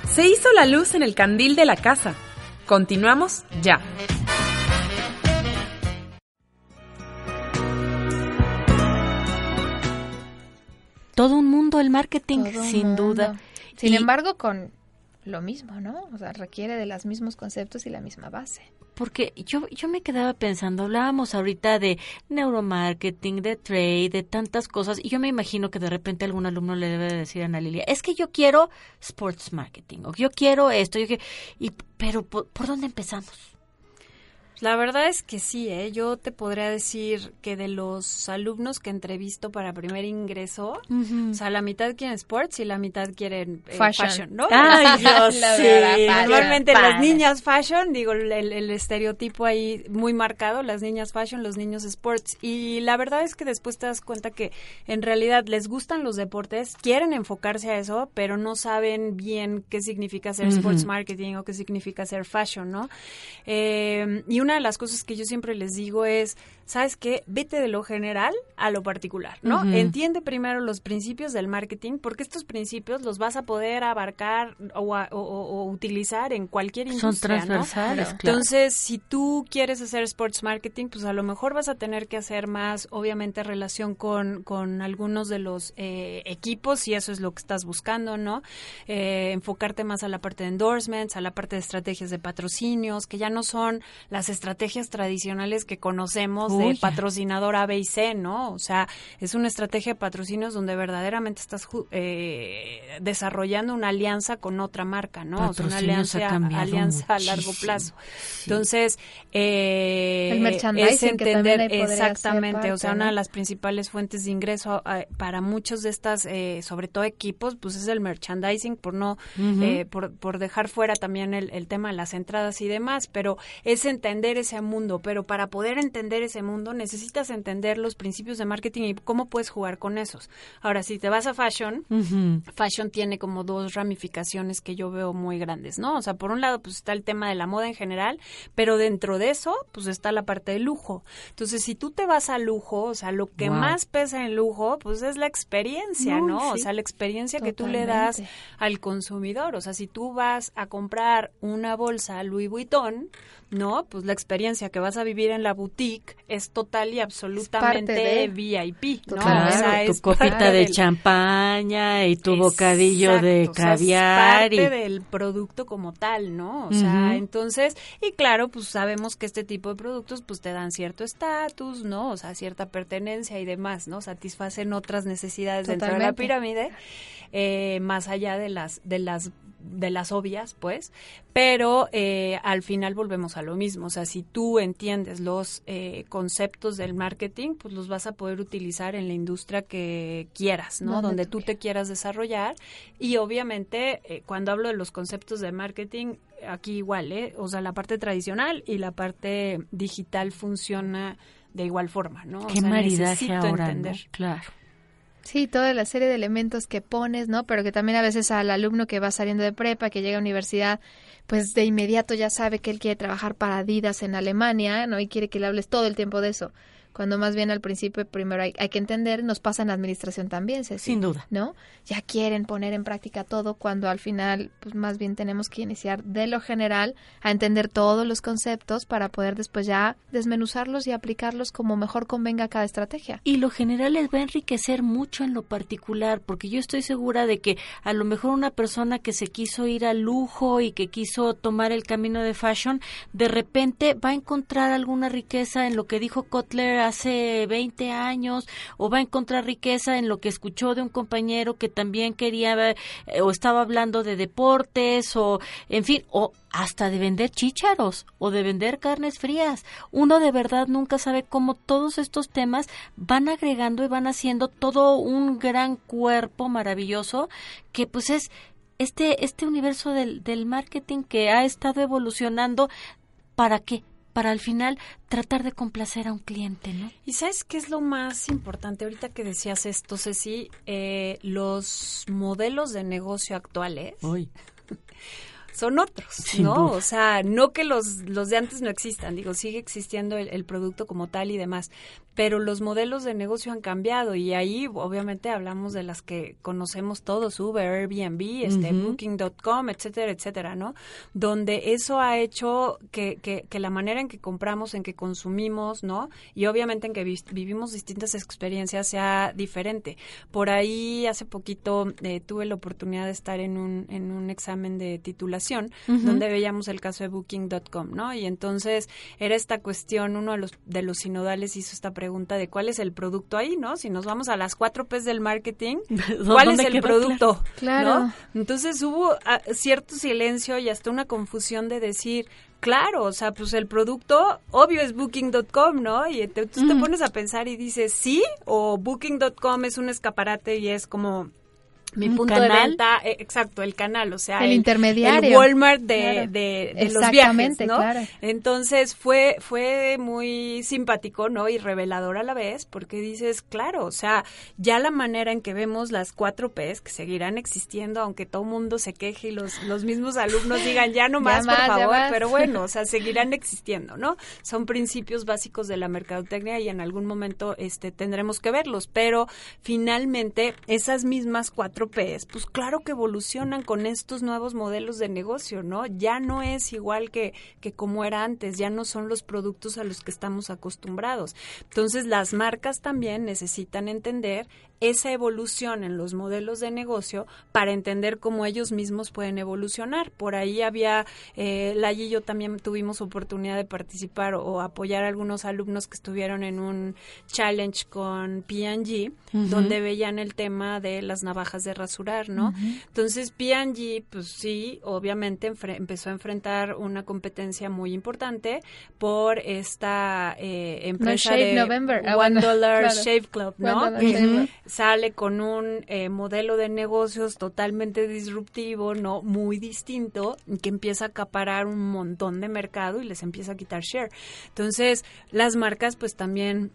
Se hizo la luz en el candil de la casa. Continuamos ya. Todo un mundo el marketing, Todo sin duda. Sin Y- embargo, con lo mismo, ¿no? O sea, requiere de los mismos conceptos y la misma base. Porque yo, yo me quedaba pensando, hablábamos ahorita de neuromarketing, de trade, de tantas cosas, y yo me imagino que de repente algún alumno le debe decir a Ana Lilia, es que yo quiero sports marketing, o yo quiero esto, yo quiero... Y, pero, ¿por, por dónde empezamos? La verdad es que sí, ¿eh? yo te podría decir que de los alumnos que entrevisto para primer ingreso, o sea, la mitad quieren sports y la mitad quieren eh, Fashion. fashion. ¿no? Ay, Dios, La sí. verdad. Normalmente Padre. las niñas fashion, digo, el, el estereotipo ahí muy marcado, las niñas fashion, los niños sports. Y la verdad es que después te das cuenta que en realidad les gustan los deportes, quieren enfocarse a eso, pero no saben bien qué significa hacer Ujú. sports marketing o qué significa hacer fashion, ¿no? Eh, y una de las cosas que yo siempre les digo es, ¿sabes qué? Vete de lo general a lo particular, ¿no? Entiende primero los principios del marketing, porque estos principios los vas a poder abarcar o, a- o- o- o utilizar en cualquier Son industria, ¿no? transversales, claro. Entonces, si tú quieres hacer sports marketing, pues a lo mejor vas a tener que hacer más, obviamente, relación con, con algunos de los eh, equipos, si eso es lo que estás buscando, ¿no? Eh, enfocarte más a la parte de endorsements, a la parte de estrategias de patrocinios, que ya no son las estrategias tradicionales que conocemos de Uy, patrocinador A, B y C, ¿no? O sea, es una estrategia de patrocinios donde verdaderamente estás eh, desarrollando una alianza con otra marca, ¿no? O sea, una alianza, a largo plazo. Entonces, eh, El merchandising, es entender exactamente, o sea, una de las principales fuentes de ingreso eh, para muchos de estas, eh, sobre todo equipos, pues es el merchandising, por no, eh, por, por dejar fuera también el, el tema de las entradas y demás, pero es entender ese mundo, pero para poder entender ese mundo necesitas entender los principios de marketing y cómo puedes jugar con esos. Ahora, si te vas a fashion, fashion tiene como dos ramificaciones que yo veo muy grandes, ¿no? O sea, por un lado, pues está el tema de la moda en general, pero dentro de eso, pues está la parte de lujo. Entonces, si tú te vas a lujo, o sea, lo que Wow. más pesa en lujo, pues es la experiencia, ¿no? O sea, la experiencia que tú le das al consumidor. O sea, si tú vas a comprar una bolsa Louis Vuitton, ¿no? Pues la experiencia que vas a vivir en la boutique es total y absolutamente de- VIP, ¿no? Claro, o sea, tu es copita parte de del- champaña y tu bocadillo de o sea, es caviar. y- parte del producto como tal, ¿no? O sea, entonces, y claro, pues sabemos que este tipo de productos pues te dan cierto estatus, ¿no? O sea, cierta pertenencia y demás, ¿no? Satisfacen otras necesidades dentro de la pirámide, eh, más allá de las, de las de las obvias, pues, pero eh, al final volvemos a lo mismo. O sea, si tú entiendes los eh, conceptos del marketing, pues los vas a poder utilizar en la industria que quieras, ¿no? Donde Donde tú tú te quieras desarrollar. Y obviamente, eh, cuando hablo de los conceptos de marketing, aquí igual, ¿eh? O sea, la parte tradicional y la parte digital funciona de igual forma, ¿no? O Qué sea, maridaje necesito ahora, ¿no? entender. Claro. Sí, toda la serie de elementos que pones, ¿no? Pero que también a veces al alumno que va saliendo de prepa, que llega a universidad, pues de inmediato ya sabe que él quiere trabajar para Adidas en Alemania, ¿no? Y quiere que le hables todo el tiempo de eso. Cuando más bien al principio primero hay, hay que entender, nos pasa en la administración también, Ceci, Sin duda. ¿no? Ya quieren poner en práctica todo cuando al final, pues más bien tenemos que iniciar de lo general a entender todos los conceptos para poder después ya desmenuzarlos y aplicarlos como mejor convenga a cada estrategia. Y lo general les va a enriquecer mucho en lo particular, porque yo estoy segura de que a lo mejor una persona que se quiso ir al lujo y que quiso tomar el camino de fashion, de repente va a encontrar alguna riqueza en lo que dijo Kotler hace 20 años o va a encontrar riqueza en lo que escuchó de un compañero que también quería eh, o estaba hablando de deportes o en fin o hasta de vender chícharos o de vender carnes frías. Uno de verdad nunca sabe cómo todos estos temas van agregando y van haciendo todo un gran cuerpo maravilloso que pues es este, este universo del, del marketing que ha estado evolucionando, ¿para qué? Para al final tratar de complacer a un cliente, ¿no? ¿Y sabes qué es lo más importante? Ahorita que decías esto, Ceci, eh, los modelos de negocio actuales son otros, ¿no? O sea, no que los, los de antes no existan, digo, sigue existiendo el, el, producto como tal y demás, pero los modelos de negocio han cambiado y ahí obviamente hablamos de las que conocemos todos, Uber, Airbnb, este, Booking.com, etcétera, etcétera, ¿no? Donde eso ha hecho que, que, que, la manera en que compramos, en que consumimos, ¿no? Y obviamente en que vi vivimos distintas experiencias sea diferente. Por ahí hace poquito eh, tuve la oportunidad de estar en un, en un examen de titulación uh -huh. donde veíamos el caso de Booking.com, ¿no? Y entonces era esta cuestión, uno de los, de los sinodales hizo esta pregunta de cuál es el producto ahí, ¿no? Si nos vamos a las cuatro P's del marketing, ¿cuál es el producto? Claro. ¿no? Entonces hubo a, cierto silencio y hasta una confusión de decir, claro, o sea, pues el producto obvio es booking.com, ¿no? Y te, tú te pones a pensar y dices, ¿sí? O booking.com es un escaparate y es como mi un punto canal. de venta, eh, exacto, el canal, o sea, el, intermediario, el Walmart de, claro. de, de los viajes, ¿no? Claro. Entonces fue fue muy simpático, ¿no? Y revelador a la vez, porque dices, claro, o sea, ya la manera en que vemos las cuatro P's que seguirán existiendo, aunque todo mundo se queje y los los mismos alumnos digan ya no más, por favor, pero bueno, o sea, seguirán existiendo, ¿no? Son principios básicos de la mercadotecnia y en algún momento este tendremos que verlos, pero finalmente esas mismas cuatro Pues claro que evolucionan con estos nuevos modelos de negocio, ¿no? Ya no es igual que, que como era antes, ya no son los productos a los que estamos acostumbrados. Entonces, las marcas también necesitan entender esa evolución en los modelos de negocio para entender cómo ellos mismos pueden evolucionar. Por ahí había, eh, y yo también tuvimos oportunidad de participar o, o, apoyar a algunos alumnos que estuvieron en un challenge con P&G, uh -huh. donde veían el tema de las navajas de rasurar, ¿no? Uh -huh. Entonces, P&G, pues sí, obviamente empezó a enfrentar una competencia muy importante por esta eh, empresa no, de November. One Dollar. Shave Club, ¿no? Sale con un eh, modelo de negocios totalmente disruptivo, no muy distinto, que empieza a acaparar un montón de mercado y les empieza a quitar share. Entonces, las marcas pues también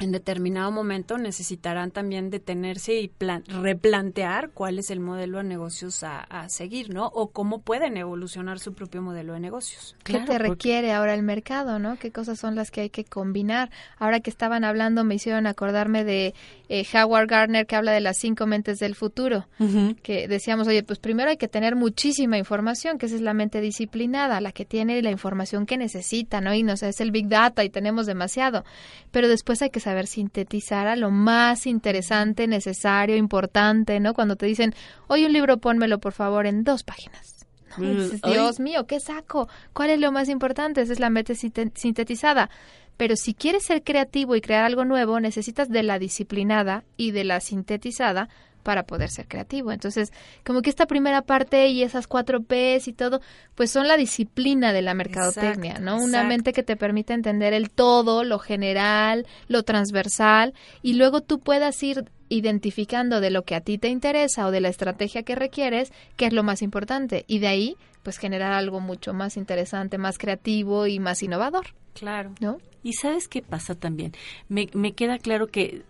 en determinado momento necesitarán también detenerse y plan, replantear cuál es el modelo de negocios a, a, seguir, ¿no? O cómo pueden evolucionar su propio modelo de negocios. ¿Qué claro, te requiere porque... ahora el mercado, no? ¿Qué cosas son las que hay que combinar? Ahora que estaban hablando me hicieron acordarme de eh, Howard Gardner que habla de las cinco mentes del futuro, uh -huh. que decíamos, oye, pues primero hay que tener muchísima información, que esa es la mente disciplinada, la que tiene la información que necesita, ¿no? Y no sé, es el Big Data y tenemos demasiado, pero después hay que saber sintetizar a lo más interesante, necesario, importante, ¿no? Cuando te dicen, oye, un libro, pónmelo por favor en dos páginas. ¿no? Dices, Dios mío, ¿qué saco? ¿Cuál es lo más importante? Esa es la mente sintetizada. Pero si quieres ser creativo y crear algo nuevo, necesitas de la disciplinada y de la sintetizada para poder ser creativo. Entonces, como que esta primera parte y esas cuatro P's y todo, pues son la disciplina de la mercadotecnia, exacto, ¿no? Una exacto. mente que te permite entender el todo, lo general, lo transversal, y luego tú puedas ir identificando de lo que a ti te interesa o de la estrategia que requieres, qué es lo más importante, y de ahí, pues generar algo mucho más interesante, más creativo y más innovador. Claro. ¿No? Y sabes qué pasa también. Me, me queda claro que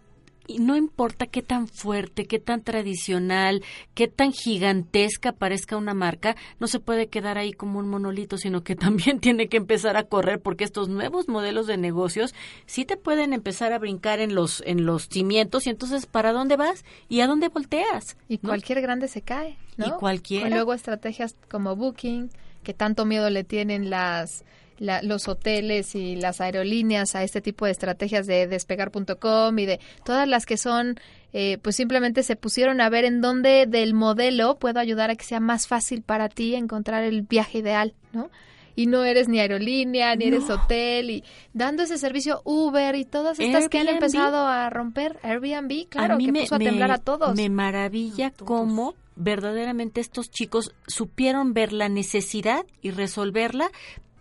y no importa qué tan fuerte, qué tan tradicional, qué tan gigantesca parezca una marca, no se puede quedar ahí como un monolito, sino que también tiene que empezar a correr porque estos nuevos modelos de negocios sí te pueden empezar a brincar en los en los cimientos y entonces ¿para dónde vas y a dónde volteas? Y ¿no? cualquier grande se cae, ¿no? Y cualquiera. Y luego estrategias como Booking, que tanto miedo le tienen las la, los hoteles y las aerolíneas a este tipo de estrategias de despegar.com y de todas las que son, eh, pues simplemente se pusieron a ver en dónde del modelo puedo ayudar a que sea más fácil para ti encontrar el viaje ideal, ¿no? y no eres ni aerolínea, ni eres hotel y dando ese servicio Uber y todas estas que han empezado a romper Airbnb, claro, que me, puso a me- temblar a todos. Me maravilla cómo verdaderamente estos chicos supieron ver la necesidad y resolverla.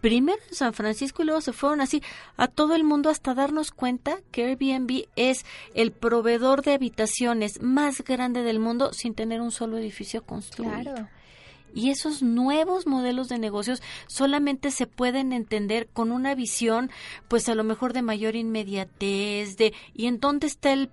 Primero en San Francisco y luego se fueron así a todo el mundo hasta darnos cuenta que Airbnb es el proveedor de habitaciones más grande del mundo sin tener un solo edificio construido. Y esos nuevos modelos de negocios solamente se pueden entender con una visión, pues a lo mejor de mayor inmediatez, de ¿y en dónde está el,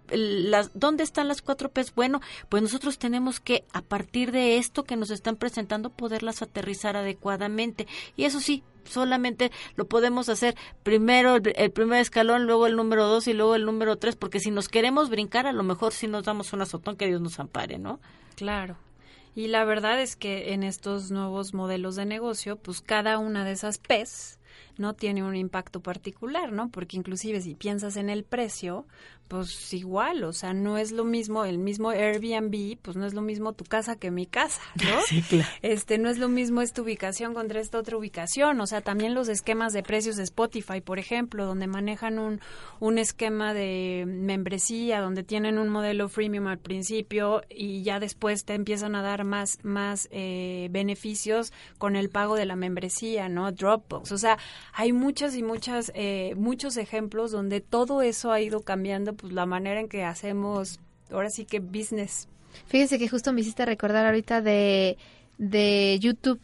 dónde están las cuatro P's? Bueno, pues nosotros tenemos que a partir de esto que nos están presentando poderlas aterrizar adecuadamente. Y eso sí, solamente lo podemos hacer primero el, primer escalón, luego el número dos y luego el número tres, porque si nos queremos brincar, a lo mejor sí nos damos un azotón que Dios nos ampare, ¿no? Claro. Y la verdad es que en estos nuevos modelos de negocio, pues cada una de esas P's no tiene un impacto particular, ¿no? Porque inclusive si piensas en el precio, pues igual, o sea, no es lo mismo, el mismo Airbnb, pues no es lo mismo tu casa que mi casa, ¿no? Sí, claro. Este, no es lo mismo esta ubicación contra esta otra ubicación, o sea, también los esquemas de precios de Spotify, por ejemplo, donde manejan un, un esquema de membresía, donde tienen un modelo freemium al principio y ya después te empiezan a dar más, más eh, beneficios con el pago de la membresía, ¿no? Dropbox, o sea, hay muchas y muchas, eh, muchos ejemplos donde todo eso ha ido cambiando, pues la manera en que hacemos, ahora sí que business. Fíjese que justo me hiciste recordar ahorita de, de YouTube,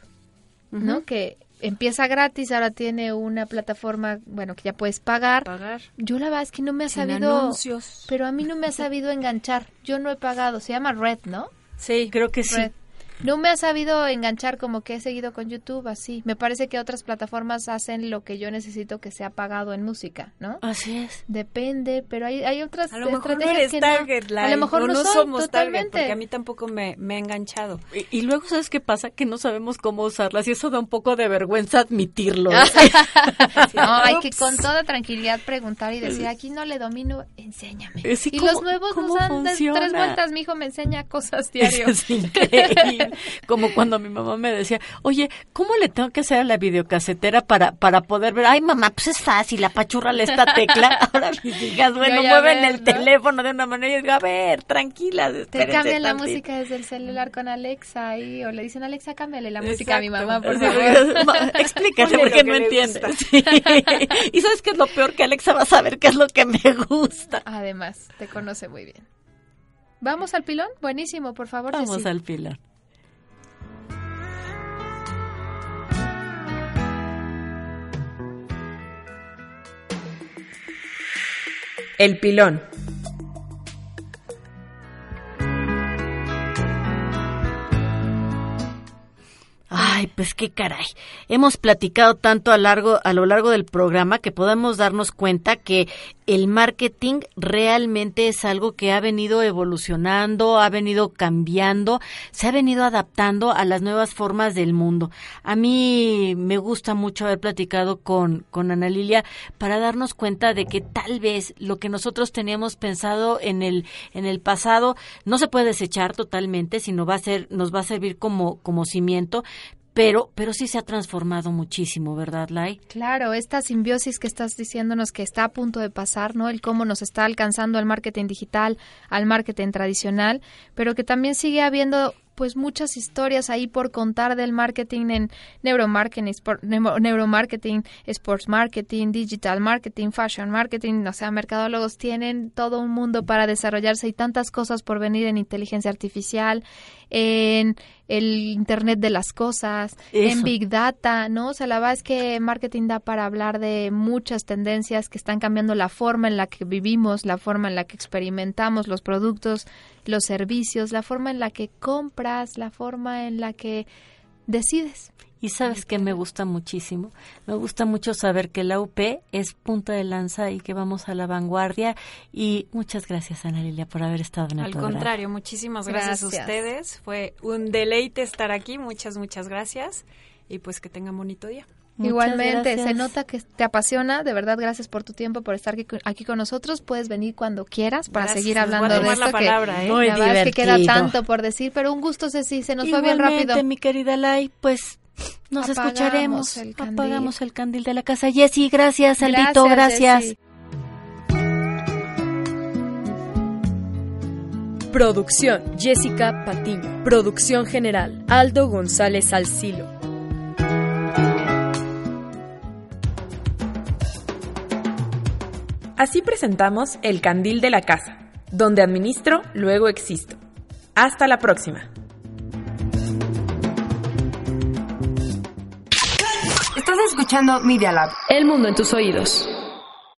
¿no? Que empieza gratis, ahora tiene una plataforma, bueno, que ya puedes pagar. Pagar. Yo la verdad es que no me ha Sin sabido... anuncios. Pero a mí no me ha sabido enganchar. Yo no he pagado. Se llama Red, ¿no? Sí, creo que sí. No me ha sabido enganchar como que he seguido con YouTube así. Me parece que otras plataformas hacen lo que yo necesito que sea pagado en música, ¿no? Así es. Depende, pero hay, hay otras A lo mejor no eres que target, no. A lo mejor no, no soy, somos target, totalmente. porque a mí tampoco me, me ha enganchado. Y, y luego, ¿sabes qué pasa? Que no sabemos cómo usarlas y eso da un poco de vergüenza admitirlo. no, hay que con toda tranquilidad preguntar y decir, aquí no le domino, enséñame. Eh, sí, y ¿cómo- los nuevos cómo nos dan tres vueltas, mi hijo me enseña cosas Eso diario. es increíble. Como cuando mi mamá me decía, oye, ¿cómo le tengo que hacer a la videocasetera para, para poder ver? Ay, mamá, pues es fácil, apachúrale esta tecla. Ahora mis hijas, bueno, mueven el ¿no? teléfono de una manera y yo digo, a ver, tranquilas, Te cambian la tantito". música desde el celular con Alexa ahí, o le dicen, Alexa, cámbiale la música a mi mamá, por favor. Ponle porque no que le entiende. gusta. Sí. Y sabes qué es lo peor que Alexa va a saber qué es lo que me gusta. Además, te conoce muy bien. ¿Vamos al pilón? Buenísimo, por favor. Vamos Ceci. al pilar. El pilón. Ay, pues qué caray. Hemos platicado tanto a, lo largo del programa que podemos darnos cuenta que el marketing realmente es algo que ha venido evolucionando, ha venido cambiando, se ha venido adaptando a las nuevas formas del mundo. A mí me gusta mucho haber platicado con, con Ana Lilia para darnos cuenta de que tal vez lo que nosotros teníamos pensado en el, en el pasado no se puede desechar totalmente, sino va a ser, nos va a servir como, como cimiento, pero, pero sí se ha transformado muchísimo, ¿verdad, Lai? Claro, esta simbiosis que estás diciéndonos que está a punto de pasar, ¿no? El cómo nos está alcanzando el marketing digital al marketing tradicional, pero que también sigue habiendo pues muchas historias ahí por contar del marketing en neuromarketing, sport- neuromarketing, sports marketing, digital marketing, fashion marketing, o sea, mercadólogos tienen todo un mundo para desarrollarse y tantas cosas por venir en inteligencia artificial, en el Internet de las cosas, en. Big Data, ¿no? O sea, la verdad es que marketing da para hablar de muchas tendencias que están cambiando la forma en la que vivimos, la forma en la que experimentamos los productos, los servicios, la forma en la que compras, la forma en la que decides. Y sabes que me gusta muchísimo. Me gusta mucho saber que la UP es punta de lanza y que vamos a la vanguardia. Y muchas gracias, Ana Lilia, por haber estado en el Al programa. contrario, muchísimas gracias, Gracias. a ustedes. Fue un deleite estar aquí. Muchas, muchas gracias. Y pues que tengan bonito día. Igualmente, se nota que te apasiona. De verdad, gracias por tu tiempo, por estar aquí, aquí con nosotros. Puedes venir cuando quieras para seguir hablando de esto. La palabra, que, ¿eh? Muy la verdad es que queda tanto por decir, pero un gusto, Ceci. Se nos Igualmente, fue bien rápido. mi querida Lai, pues nos apagamos escucharemos. El apagamos el candil de la casa. Jessy, gracias, Aldito, gracias. Producción Jessica Patiño. Producción general Aldo González Alcilo. Así presentamos El Candil de la Casa, donde administro, luego existo. Hasta la próxima. Estás escuchando Media Lab, el mundo en tus oídos.